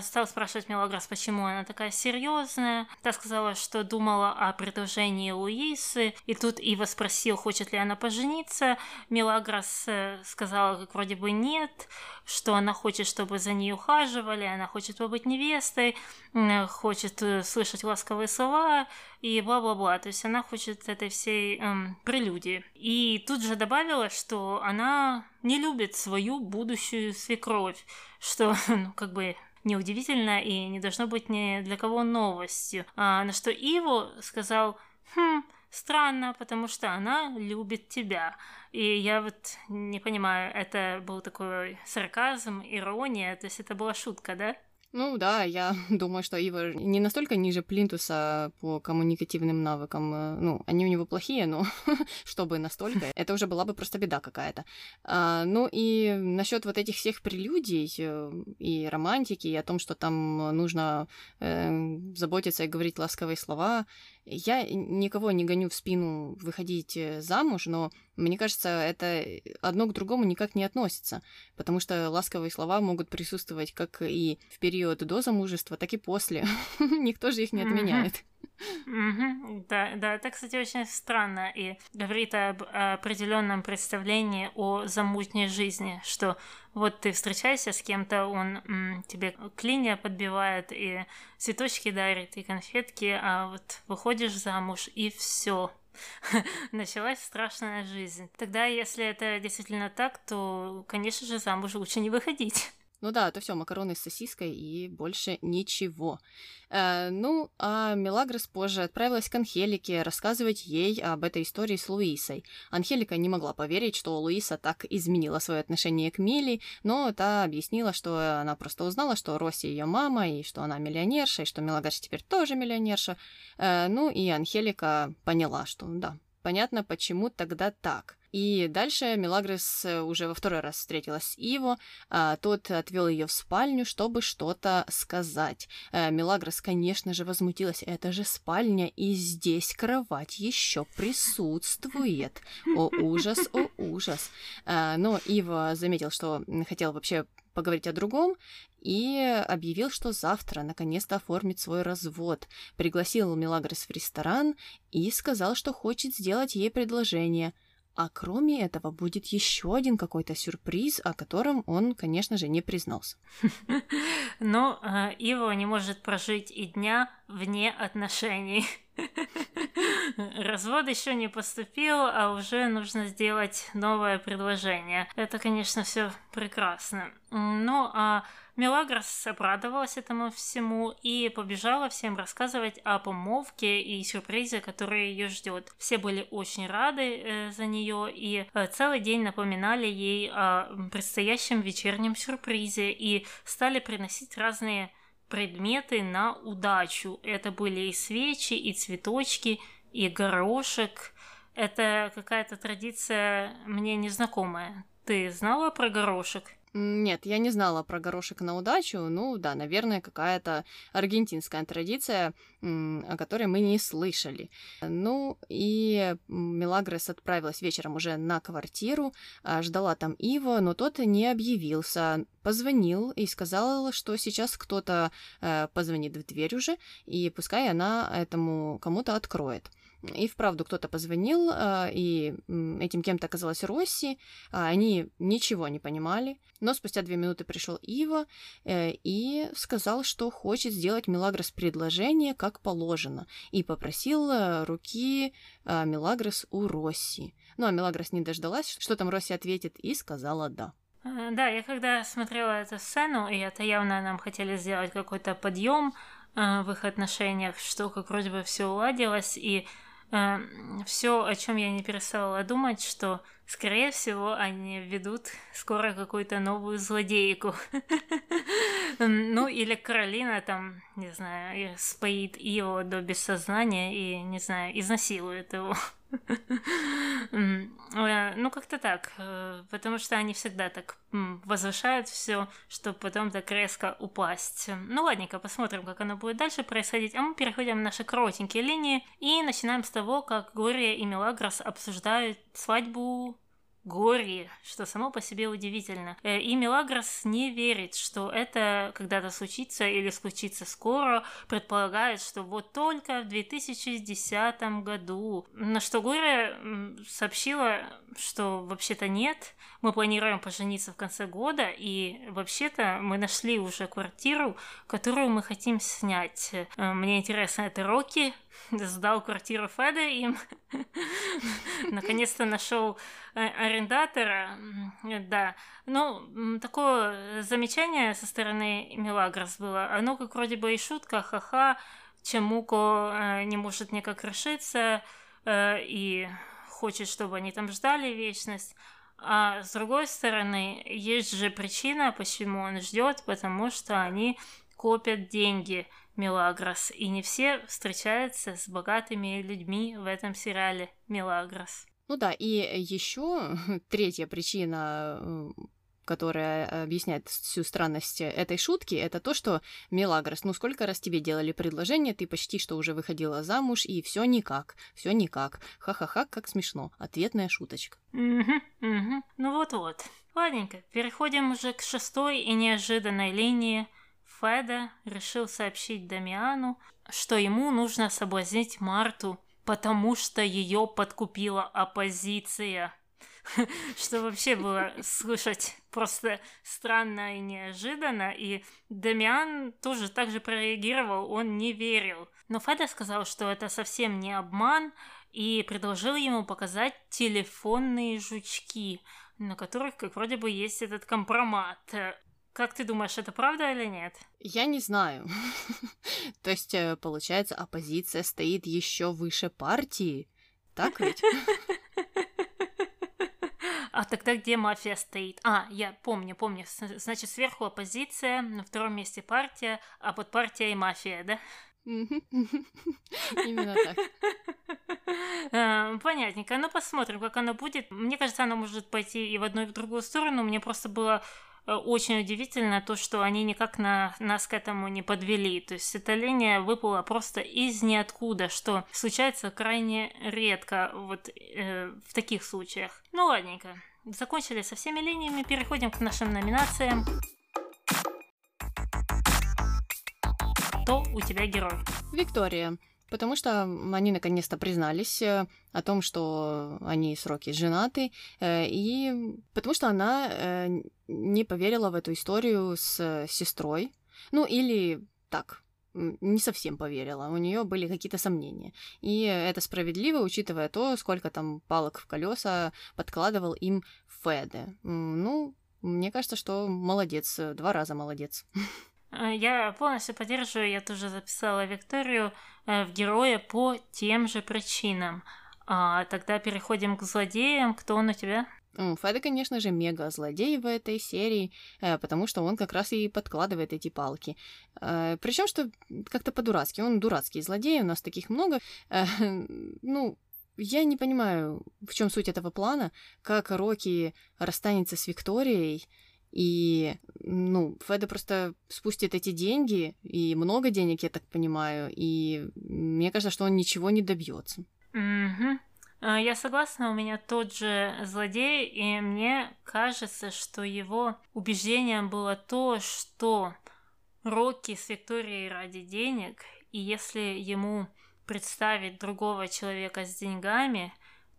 стал спрашивать Мелагрос, почему она такая серьезная. Та сказала, что думала о предложении Луисы. И тут Ива спросил, хочет ли она пожениться. Мелагрос э, сказала, как вроде бы нет, что она хочет, чтобы за ней ухаживали, она хочет побыть невестой, хочет э, слышать ласковые слова и бла-бла-бла. То есть она хочет этой всей эм, прелюдии. И тут же добавила, что она не любит свою будущую свекровь, что, *laughs* ну, как бы неудивительно и не должно быть ни для кого новостью. А на что Иво сказал, хм, странно, потому что она любит тебя. И я вот не понимаю, это был такой сарказм, ирония, то есть это была шутка, да? Ну да, я *laughs* думаю, что Ива не настолько ниже Плинтуса по коммуникативным навыкам. Э, ну, они у него плохие, но *laughs* чтобы настолько, это уже была бы просто беда какая-то. А, ну и насчет вот этих всех прелюдий э, и романтики, и о том, что там нужно э, заботиться и говорить ласковые слова, Я никого не гоню в спину выходить э, замуж, но мне кажется, это одно к другому никак не относится, потому что ласковые слова могут присутствовать как и в период до замужества, так и после. *laughs* Никто же их не отменяет. Mm-hmm. Да, да, это, кстати, очень странно и говорит об определенном представлении о замужней жизни, что вот ты встречаешься с кем-то, он тебе клинья подбивает и цветочки дарит и конфетки, а вот выходишь замуж и все. *laughs* Началась страшная жизнь. Тогда, если это действительно так, то, конечно же, замуж лучше не выходить. Ну да, это все макароны с сосиской и больше ничего. Э, ну, а Мелагрос позже отправилась к Анхелике рассказывать ей об этой истории с Луисой. Анхелика не могла поверить, что Луиса так изменила свое отношение к Мили, но та объяснила, что она просто узнала, что Росси ее мама, и что она миллионерша, и что Мелагрос теперь тоже миллионерша. Э, ну и Анхелика поняла, что да, понятно, почему тогда так. И дальше Мелагрос э, уже во второй раз встретилась с Иво. А, тот отвел ее в спальню, чтобы что-то сказать. А, Мелагрос, конечно же, возмутилась. Это же спальня, и здесь кровать еще присутствует. О ужас, о ужас. А, но Ива заметил, что хотел вообще поговорить о другом и объявил, что завтра наконец-то оформит свой развод. Пригласил Мелагрос в ресторан и сказал, что хочет сделать ей предложение. А кроме этого будет еще один какой-то сюрприз, о котором он, конечно же, не признался. Но э, Ива не может прожить и дня вне отношений. *laughs* Развод еще не поступил, а уже нужно сделать новое предложение. Это, конечно, все прекрасно. Ну, а Мелагрос обрадовалась этому всему и побежала всем рассказывать о помолвке и сюрпризе, который ее ждет. Все были очень рады э, за нее и э, целый день напоминали ей о предстоящем вечернем сюрпризе и стали приносить разные предметы на удачу. Это были и свечи, и цветочки, и горошек. Это какая-то традиция мне незнакомая. Ты знала про горошек? Нет, я не знала про горошек на удачу. Ну да, наверное, какая-то аргентинская традиция, о которой мы не слышали. Ну и Мелагрос отправилась вечером уже на квартиру, а, ждала там Ива, но тот не объявился. Позвонил и сказал, что сейчас кто-то э, позвонит в дверь уже, и пускай она этому кому-то откроет. И вправду кто-то позвонил, а, и этим кем-то оказалась Росси. А, они ничего не понимали. Но спустя две минуты пришел Ива э, и сказал, что хочет сделать Мелагрос предложение, как положено. И попросил э, руки а, Мелагрос у Росси. Ну, а Мелагрос не дождалась, что там Росси ответит, и сказала «да». Да, я когда смотрела эту сцену, и это явно нам хотели сделать какой-то подъем в их отношениях, что как вроде бы все уладилось, и все, о чем я не перестала думать, что, скорее всего, они ведут скоро какую-то новую злодейку. Ну, или Каролина там, не знаю, споит его до бессознания и, не знаю, изнасилует его. Э, ну, как-то так, э, потому что они всегда так возвышают все, чтобы потом так резко упасть. Ну, ладненько, посмотрим, как оно будет дальше происходить. А мы переходим на наши коротенькие линии и начинаем с того, как Глория и Мелагрос обсуждают свадьбу горе, что само по себе удивительно. Э, и Мелагрос не верит, что это когда-то случится или случится скоро, предполагает, что вот только в 2010 году. На что Горе сообщила, что вообще-то нет, мы планируем пожениться в конце года, и вообще-то мы нашли уже квартиру, которую мы хотим снять. Э, мне интересно, это Рокки *laughs* сдал квартиру Феда им, *laughs* наконец-то нашел э, арендатора, да. Ну, такое замечание со стороны Мелагрос было, оно как вроде бы и шутка, ха-ха, Чемуко э, не может никак решиться и хочет, чтобы они там ждали вечность. А с другой стороны, есть же причина, почему он ждет, потому что они копят деньги Мелагрос, и не все встречаются с богатыми людьми в этом сериале Мелагрос. Ну да, и еще *laughs* третья причина, которая объясняет всю странность этой шутки, это то, что Мелагрос, ну сколько раз тебе делали предложение, ты почти что уже выходила замуж, и все никак, все никак. Ха-ха-ха, как смешно. Ответная шуточка. Угу, угу. Ну вот-вот. Ладненько, переходим уже к шестой и неожиданной линии. Феда решил сообщить Дамиану, что ему нужно соблазнить Марту, потому что ее подкупила оппозиция. *laughs* Что вообще было слышать просто странно и неожиданно, и Дамиан тоже так же прореагировал, он не верил. Но Феда сказал, что это совсем не обман, и предложил ему показать телефонные жучки, на которых как вроде бы есть этот компромат. Как ты думаешь, это правда или нет? Я не знаю. *laughs* То есть, э, получается, оппозиция стоит еще выше партии. Так ведь? *laughs* А тогда где мафия стоит? А, я помню, помню. Значит, сверху оппозиция, на втором месте партия, а под партией мафия, да? *laughs* Именно так. Э, понятненько. Ну, посмотрим, как оно будет. Мне кажется, оно может пойти и в одну, и в другую сторону. Мне просто было очень удивительно то, что они никак на, нас к этому не подвели. То есть эта линия выпала просто из ниоткуда, что случается крайне редко вот э, в таких случаях. Ну ладненько. Закончили со всеми линиями, переходим к нашим номинациям. Кто у тебя герой? Виктория потому что они наконец-то признались э, о том, что они с Рокки женаты, э, и потому что она э, не поверила в эту историю с сестрой, ну или так, не совсем поверила, у нее были какие-то сомнения. И это справедливо, учитывая то, сколько там палок в колеса подкладывал им Феде. Ну, мне кажется, что молодец, два раза молодец. *laughs* Э, я полностью поддерживаю, я тоже записала Викторию э, в героя по тем же причинам. А, тогда переходим к злодеям. Кто он у тебя? Феда, конечно же, мега-злодей в этой серии, э, потому что он как раз и подкладывает эти палки. Причем, что как-то по-дурацки. Он дурацкий злодей, у нас таких много. *laughs* Ну, я не понимаю, в чем суть этого плана, как Рокки расстанется с Викторией, и, ну, Феда просто спустит эти деньги, и много денег, я так понимаю, и мне кажется, что он ничего не добьется. Угу. Я согласна, у меня тот же злодей, и мне кажется, что его убеждением было то, что Рокки с Викторией ради денег, и если ему представить другого человека с деньгами,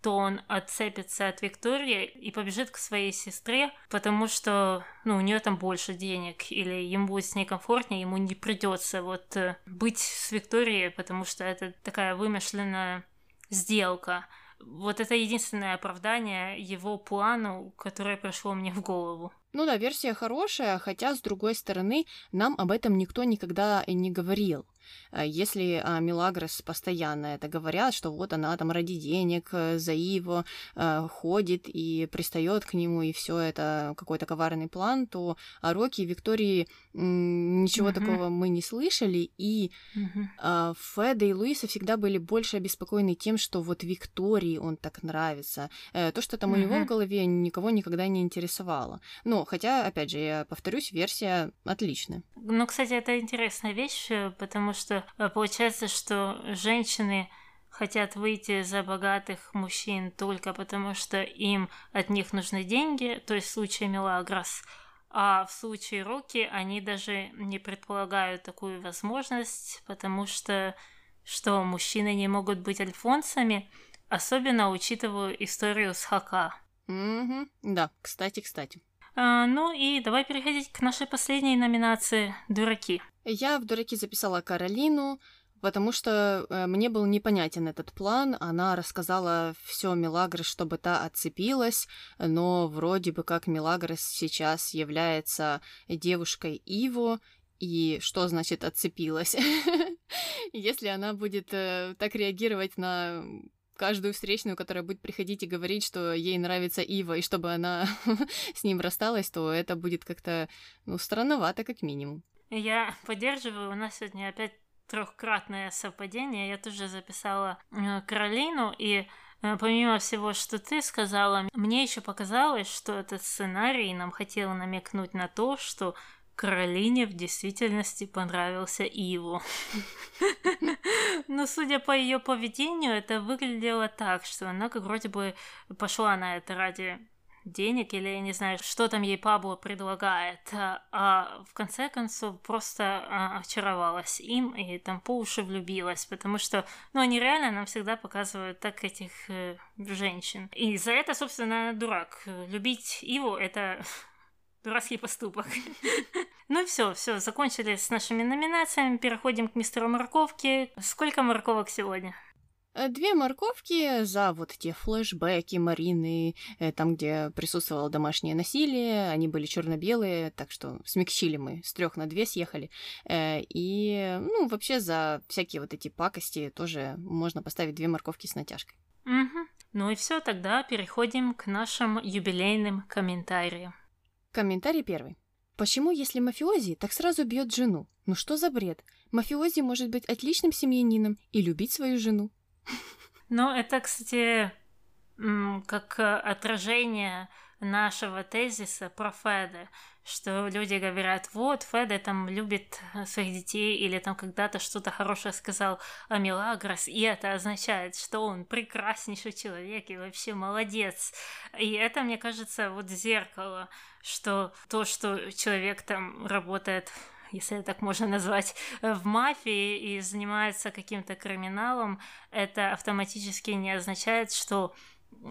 то он отцепится от Виктории и побежит к своей сестре, потому что, ну, у нее там больше денег, или ему будет с ней комфортнее, ему не придется вот э, быть с Викторией, потому что это такая вымышленная сделка. Вот это единственное оправдание его плану, которое пришло мне в голову. Ну да, версия хорошая, хотя, с другой стороны, нам об этом никто никогда и не говорил. Э, если а, Милагрос постоянно это говорят, что вот она там ради денег э, за его э, ходит и пристает к нему, и все это какой-то коварный план, то о Роке и Виктории ничего uh-huh. такого мы не слышали, и uh-huh. Феда и Луиса всегда были больше обеспокоены тем, что вот Виктории он так нравится. То, что там uh-huh. у него в голове, никого никогда не интересовало. Но, хотя, опять же, я повторюсь, версия отличная. Ну, кстати, это интересная вещь, потому что э, получается, что женщины хотят выйти за богатых мужчин только потому, что им от них нужны деньги, то есть в случае Мелагрос, а в случае Руки они даже не предполагают такую возможность, потому что что мужчины не могут быть альфонсами, особенно учитывая историю с Хака. Угу, да, кстати, кстати. А, ну и давай переходить к нашей последней номинации «Дураки». Я в дураки записала Каролину, потому что э, мне был непонятен этот план. Она рассказала все Мелагрос, чтобы та отцепилась, но вроде бы как Мелагрос сейчас является девушкой Иво, и что значит отцепилась? *laughs* Если она будет э, так реагировать на каждую встречную, которая будет приходить и говорить, что ей нравится Ива, и чтобы она *laughs* с ним рассталась, то это будет как-то, ну, странновато, как минимум. Я поддерживаю. У нас сегодня опять трехкратное совпадение. Я тоже записала э, Каролину, и э, помимо всего, что ты сказала, мне еще показалось, что этот сценарий нам хотел намекнуть на то, что Каролине в действительности понравился Иву. Но судя по ее поведению, это выглядело так, что она как вроде бы пошла на это ради денег или я не знаю, что там ей Пабло предлагает, а, а в конце концов просто а, очаровалась им и там по уши влюбилась, потому что, ну, они реально нам всегда показывают так этих э, женщин. И за это, собственно, дурак. Любить Иву — это дурацкий поступок. *laughs* Ну все, все, закончили с нашими номинациями, переходим к мистеру морковки. Сколько морковок сегодня? Э, две морковки за вот те флешбеки Марины, э, там, где присутствовало домашнее насилие, они были черно-белые, так что смягчили мы, с трех на две съехали. Э, и, ну, вообще за всякие вот эти пакости тоже можно поставить две морковки с натяжкой. Угу. Ну и все, тогда переходим к нашим юбилейным комментариям. Комментарий первый. Почему, если мафиози, так сразу бьет жену? Ну что за бред? Мафиози может быть отличным семьянином и любить свою жену. Ну, это, кстати, как э, отражение нашего тезиса про Феда, что люди говорят, вот, Феда там любит э, своих детей, или там когда-то что-то хорошее сказал о Милагрос, и это означает, что он прекраснейший человек и вообще молодец. И это, мне кажется, вот зеркало, что то, что человек там работает если так можно назвать, в мафии и занимается каким-то криминалом, это автоматически не означает, что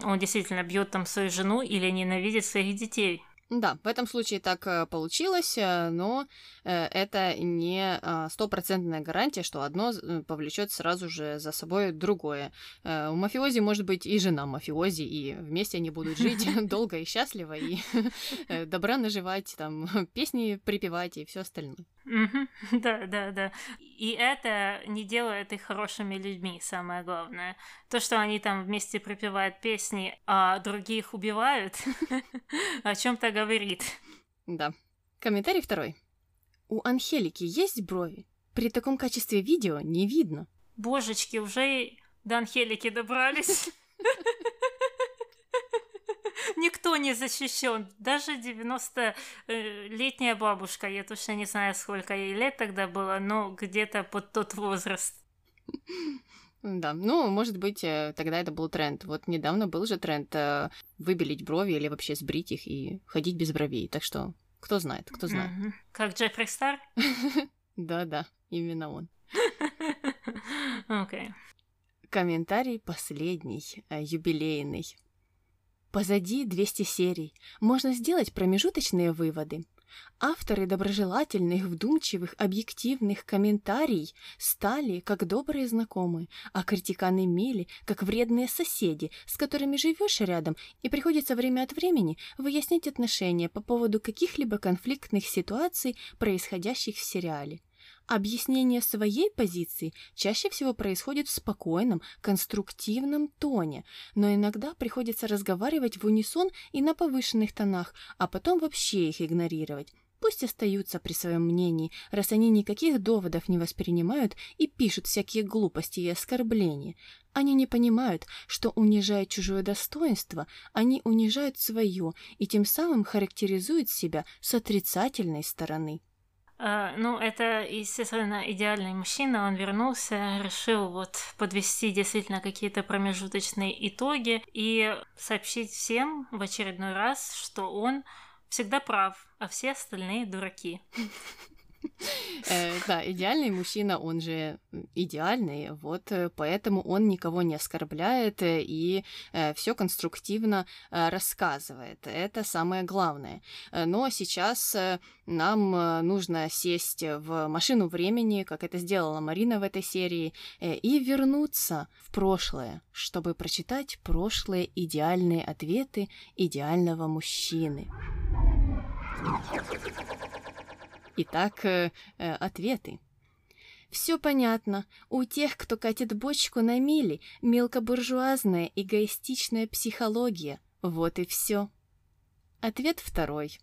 он действительно бьет там свою жену или ненавидит своих детей. Да, в этом случае так э, получилось, э, но э, это не а, стопроцентная гарантия, что одно повлечет сразу же за собой другое. У мафиози может быть и жена мафиози, и вместе они будут жить *laughs* *laughs* долго и счастливо, и *laughs* добра наживать, там, песни припевать и все остальное. *laughs* Да, да, да. И это не делает их хорошими людьми, самое главное. То, что они там вместе пропевают песни, а других убивают, *laughs* о чем-то говорит. Да. Комментарий второй. У Анхелики есть брови? При таком качестве видео не видно. Божечки, уже до Анхелики добрались. *laughs* Никто не защищен. Даже 90-летняя бабушка, я точно не знаю, сколько ей лет тогда было, но где-то под тот возраст. Да, ну, может быть, э, тогда это был тренд. Вот недавно был же тренд э, выбелить брови или вообще сбрить их и ходить без бровей. Так что, кто знает, кто знает. Mm-hmm. Как Джеффри Стар? *laughs* Да-да, именно он. *laughs* Окей. Комментарий последний, э, юбилейный. Позади 200 серий. Можно сделать промежуточные выводы. Авторы доброжелательных, вдумчивых, объективных комментариев стали как добрые знакомые, а критиканы мели как вредные соседи, с которыми живешь рядом, и приходится время от времени выяснять отношения по поводу каких-либо конфликтных ситуаций, происходящих в сериале. Объяснение своей позиции чаще всего происходит в спокойном, конструктивном тоне, но иногда приходится разговаривать в унисон и на повышенных тонах, а потом вообще их игнорировать. Пусть остаются при своем мнении, раз они никаких доводов не воспринимают и пишут всякие глупости и оскорбления. Они не понимают, что, унижая чужое достоинство, они унижают свое и тем самым характеризуют себя с отрицательной стороны. Uh, ну, это, естественно, идеальный мужчина. Он вернулся, решил вот подвести действительно какие-то промежуточные итоги и сообщить всем в очередной раз, что он всегда прав, а все остальные дураки. *laughs* Э, да, идеальный мужчина, он же идеальный, вот э, поэтому он никого не оскорбляет э, и все конструктивно рассказывает. Это самое главное. Но сейчас нам нужно сесть в машину времени, как это сделала Марина в этой серии, и вернуться в прошлое, чтобы прочитать прошлые идеальные ответы идеального мужчины. Итак, э, э, ответы. Все понятно. У тех, кто катит бочку на мили, мелкобуржуазная эгоистичная психология. Вот и все. Ответ второй.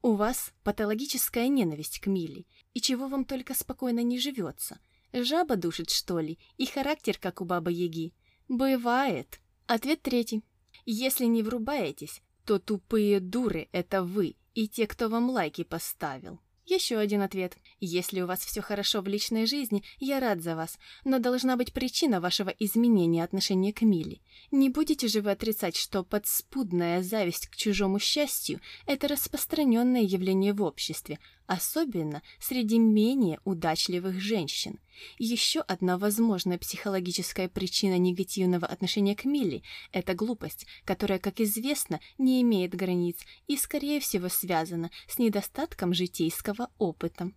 У вас патологическая ненависть к Миле, и чего вам только спокойно не живется. Жаба душит, что ли, и характер, как у Бабы Яги. Бывает. Ответ третий. Если не врубаетесь, то тупые дуры — это вы и те, кто вам лайки поставил. Еще один ответ. Если у вас все хорошо в личной жизни, я рад за вас, но должна быть причина вашего изменения отношения к Миле. Не будете же вы отрицать, что подспудная зависть к чужому счастью – это распространенное явление в обществе, особенно среди менее удачливых женщин. Еще одна возможная психологическая причина негативного отношения к Милли – это глупость, которая, как известно, не имеет границ и, скорее всего, связана с недостатком житейского опыта.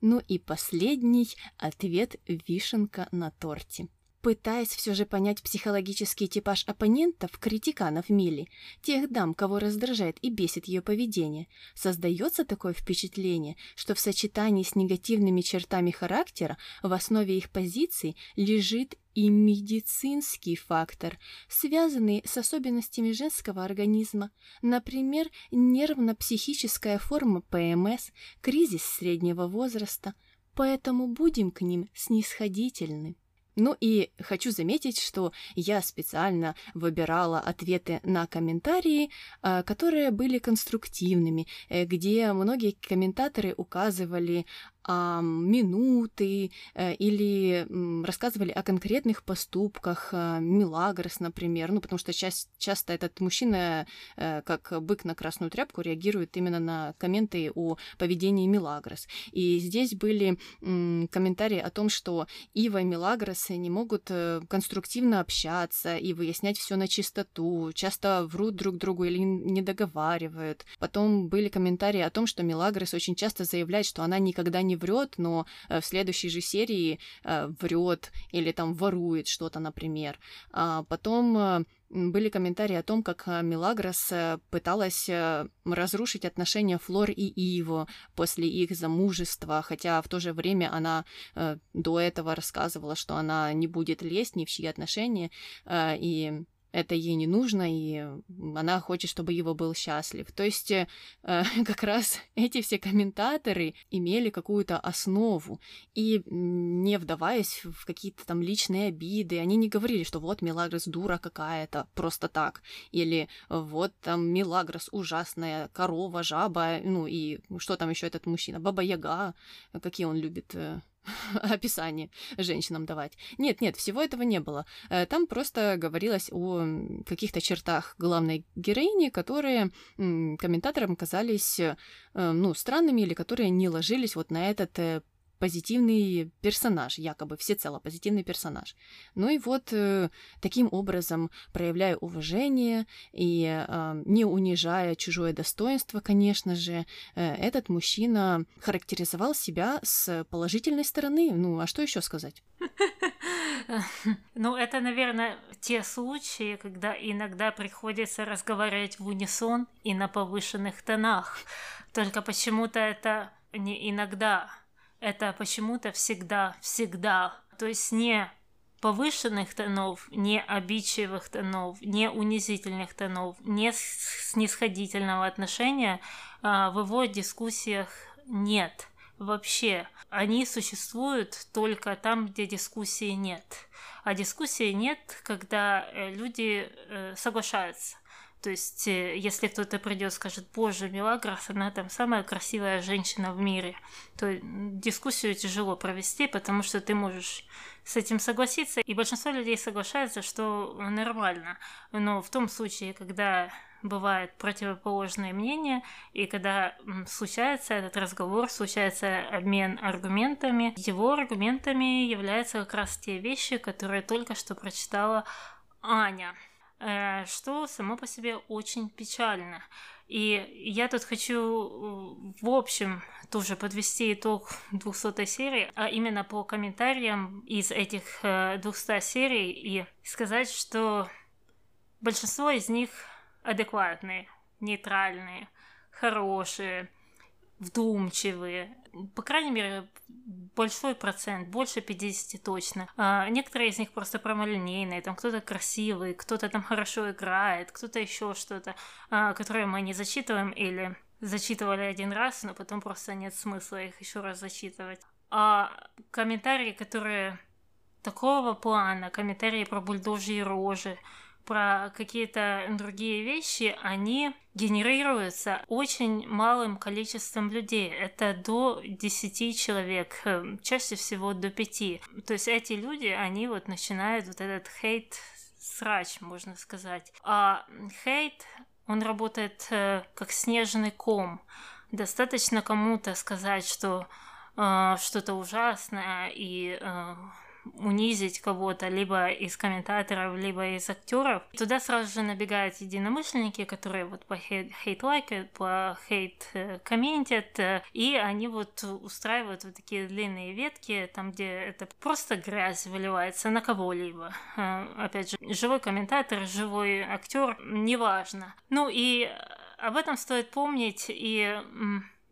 Ну и последний ответ – вишенка на торте. Пытаясь все же понять психологический типаж оппонентов, критиканов Милли, тех дам, кого раздражает и бесит ее поведение, создается такое впечатление, что в сочетании с негативными чертами характера в основе их позиций лежит и медицинский фактор, связанный с особенностями женского организма, например, нервно-психическая форма ПМС, кризис среднего возраста, поэтому будем к ним снисходительны. Ну и хочу заметить, что я специально выбирала ответы на комментарии, а, которые были конструктивными, э, где многие комментаторы указывали минуты э, или рассказывали о конкретных поступках а, Милагрос, например, ну потому что часть, часто этот мужчина, э, как бык на красную тряпку, реагирует именно на комменты о поведении Милагрос. И здесь были комментарии о том, что Ива и Милагрос не могут э, конструктивно общаться и выяснять все на чистоту, часто врут друг другу или не договаривают. Потом были комментарии о том, что Милагрос очень часто заявляет, что она никогда не не врет, но э, в следующей же серии э, врет или там ворует что-то, например. А потом э, были комментарии о том, как Милагрос пыталась разрушить отношения Флор и Иво после их замужества, хотя в то же время она до этого рассказывала, что она не будет лезть ни в чьи отношения, и это ей не нужно, и она хочет, чтобы его был счастлив. То есть э, *laughs* как раз эти все комментаторы имели какую-то основу, и не вдаваясь в какие-то там личные обиды, они не говорили, что вот Мелагрос дура какая-то, просто так, или вот там Мелагрос ужасная корова, жаба, ну и что там еще этот мужчина, Баба-Яга, какие он любит э, *laughs* описание женщинам давать. Нет, нет, всего этого не было. Э, там просто говорилось о каких-то чертах главной героини, которые комментаторам казались э, ну, странными или которые не ложились вот на этот э, позитивный персонаж, якобы всецело позитивный персонаж. Ну и вот э, таким образом, проявляя уважение и э, не унижая чужое достоинство, конечно же, э, этот мужчина характеризовал себя с положительной стороны. Ну, а что еще сказать? *laughs* Ну, это, наверное, те случаи, когда иногда приходится разговаривать в унисон и на повышенных тонах. Только почему-то это не иногда, это почему-то всегда, всегда. То есть не повышенных тонов, не обидчивых тонов, не унизительных тонов, не снисходительного отношения а, в его дискуссиях нет вообще. Они существуют только там, где дискуссии нет. А дискуссии нет, когда э, люди э, соглашаются. То есть, э, если кто-то придет и скажет, боже, Мелагрос, она там самая красивая женщина в мире, то дискуссию тяжело провести, потому что ты можешь с этим согласиться, и большинство людей соглашается, что нормально. Но в том случае, когда бывает противоположное мнение, и когда случается этот разговор, случается обмен аргументами, его аргументами являются как раз те вещи, которые только что прочитала Аня. Э, что само по себе очень печально. И я тут хочу, э, в общем, тоже подвести итог 200 серии, а именно по комментариям из этих 200 э, серий и сказать, что большинство из них адекватные, нейтральные, хорошие, вдумчивые. По крайней мере, большой процент, больше 50 точно. А некоторые из них просто прямолинейные, там кто-то красивый, кто-то там хорошо играет, кто-то еще что-то, а, которое мы не зачитываем или зачитывали один раз, но потом просто нет смысла их еще раз зачитывать. А комментарии, которые такого плана, комментарии про бульдожьи рожи, про какие-то другие вещи, они генерируются очень малым количеством людей. Это до 10 человек, э, чаще всего до 5. То есть эти люди, они вот начинают вот этот хейт срач, можно сказать. А хейт, он работает э, как снежный ком. Достаточно кому-то сказать, что э, что-то ужасное и э, унизить кого-то, либо из комментаторов, либо из актеров. Туда сразу же набегают единомышленники, которые вот по хейт лайкают, по хейт комментят, и они вот устраивают вот такие длинные ветки, там, где это просто грязь выливается на кого-либо. Э, опять же, живой комментатор, живой актер, неважно. Ну и об этом стоит помнить и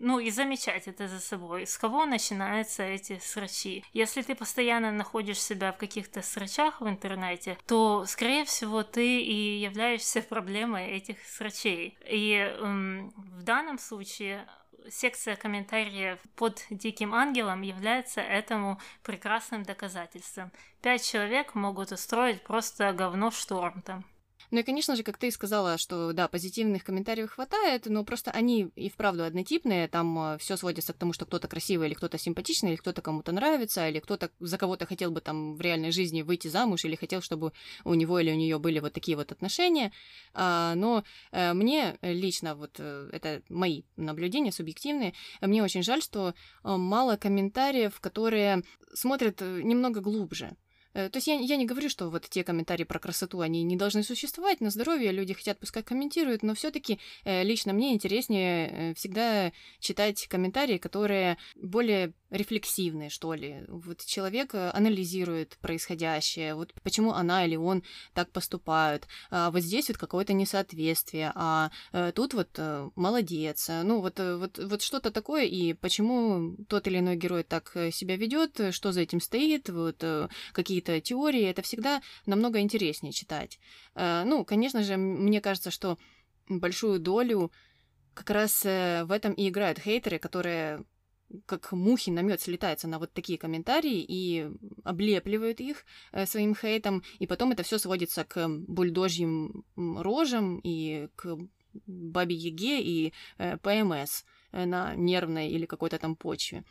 ну и замечать это за собой. С кого начинаются эти срачи? Если ты постоянно находишь себя в каких-то срачах в интернете, то, скорее всего, ты и являешься *laughs* проблемой этих срачей. И эм, в данном случае секция комментариев под Диким Ангелом является этому прекрасным доказательством. Пять человек могут устроить просто говно шторм там. Ну и, конечно же, как ты сказала, что да, позитивных комментариев хватает, но просто они и вправду однотипные, там э, все сводится к тому, что кто-то красивый или кто-то симпатичный, или кто-то кому-то нравится, или кто-то за кого-то хотел бы там в реальной жизни выйти замуж, или хотел, чтобы у него или у нее были вот такие вот отношения. А, но а, мне лично, вот э, это мои наблюдения субъективные, мне очень жаль, что мало комментариев, которые смотрят немного глубже. Э, то есть я, я не говорю, что вот те комментарии про красоту, они не должны существовать, на здоровье люди хотят, пускай комментируют, но все таки э, лично мне интереснее э, всегда читать комментарии, которые более рефлексивные, что ли. Вот человек анализирует происходящее, вот почему она или он так поступают. А вот здесь вот какое-то несоответствие, а тут вот молодец. Ну вот, вот, вот что-то такое, и почему тот или иной герой так себя ведет, что за этим стоит, вот какие какие-то теории, это всегда намного интереснее читать. Э, ну, конечно же, мне кажется, что большую долю как раз э, в этом и играют хейтеры, которые как мухи на мед слетаются на вот такие комментарии и облепливают их э, своим хейтом, и потом это все сводится к бульдожьим рожам и к бабе Яге и ПМС на нервной или какой-то там почве.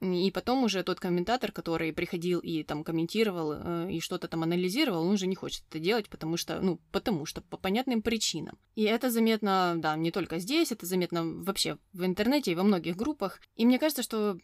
И потом уже тот комментатор, который приходил и там комментировал э, и что-то там анализировал, он уже не хочет это делать, потому что, ну, потому что по понятным причинам. И это заметно, да, не только здесь, это заметно вообще в интернете и во многих группах. И мне кажется, что,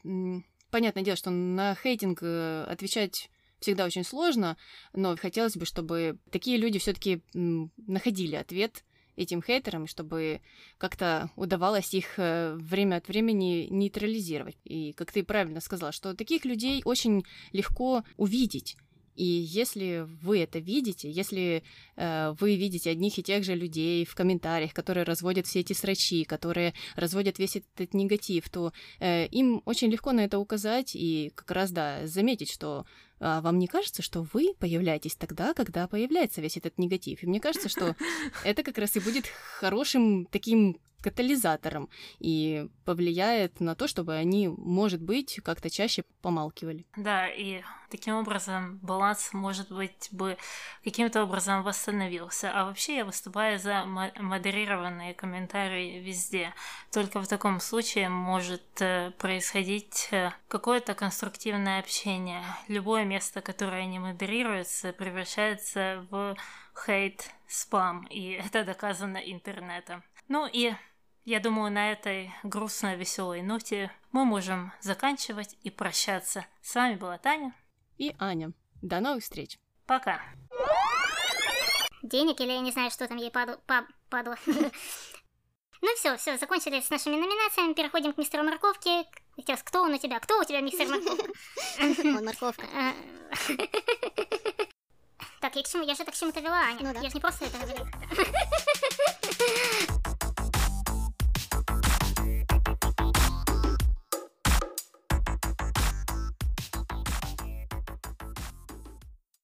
понятное дело, что на хейтинг э, отвечать всегда очень сложно, но хотелось бы, чтобы такие люди все-таки находили ответ этим хейтерам, чтобы как-то удавалось их э, время от времени нейтрализировать. И как ты правильно сказала, что таких людей очень легко увидеть. И если вы это видите, если э, вы видите одних и тех же людей в комментариях, которые разводят все эти срачи, которые разводят весь этот негатив, то э, им очень легко на это указать и как раз, да, заметить, что а вам не кажется, что вы появляетесь тогда, когда появляется весь этот негатив? И мне кажется, что *laughs* это как раз и будет хорошим таким катализатором и повлияет на то, чтобы они, может быть, как-то чаще помалкивали. Да, и таким образом баланс, может быть, бы каким-то образом восстановился. А вообще я выступаю за модерированные комментарии везде. Только в таком случае может э, происходить э, какое-то конструктивное общение. Любое место, которое не модерируется, превращается в хейт, спам, и это доказано интернетом. Ну и я думаю, на этой грустной, веселой ноте мы можем заканчивать и прощаться. С вами была Таня и Аня. До новых встреч. Пока. Денег или я не знаю, что там ей паду, па, падло. *laughs* Ну все, все, закончили с нашими номинациями, переходим к мистеру Морковке. Сейчас, кто он у тебя? Кто у тебя мистер Морковка? Он морковка. *laughs* Так, я к чему? Я же так к чему-то вела, Аня. Ну, да. Я же не просто это говорила.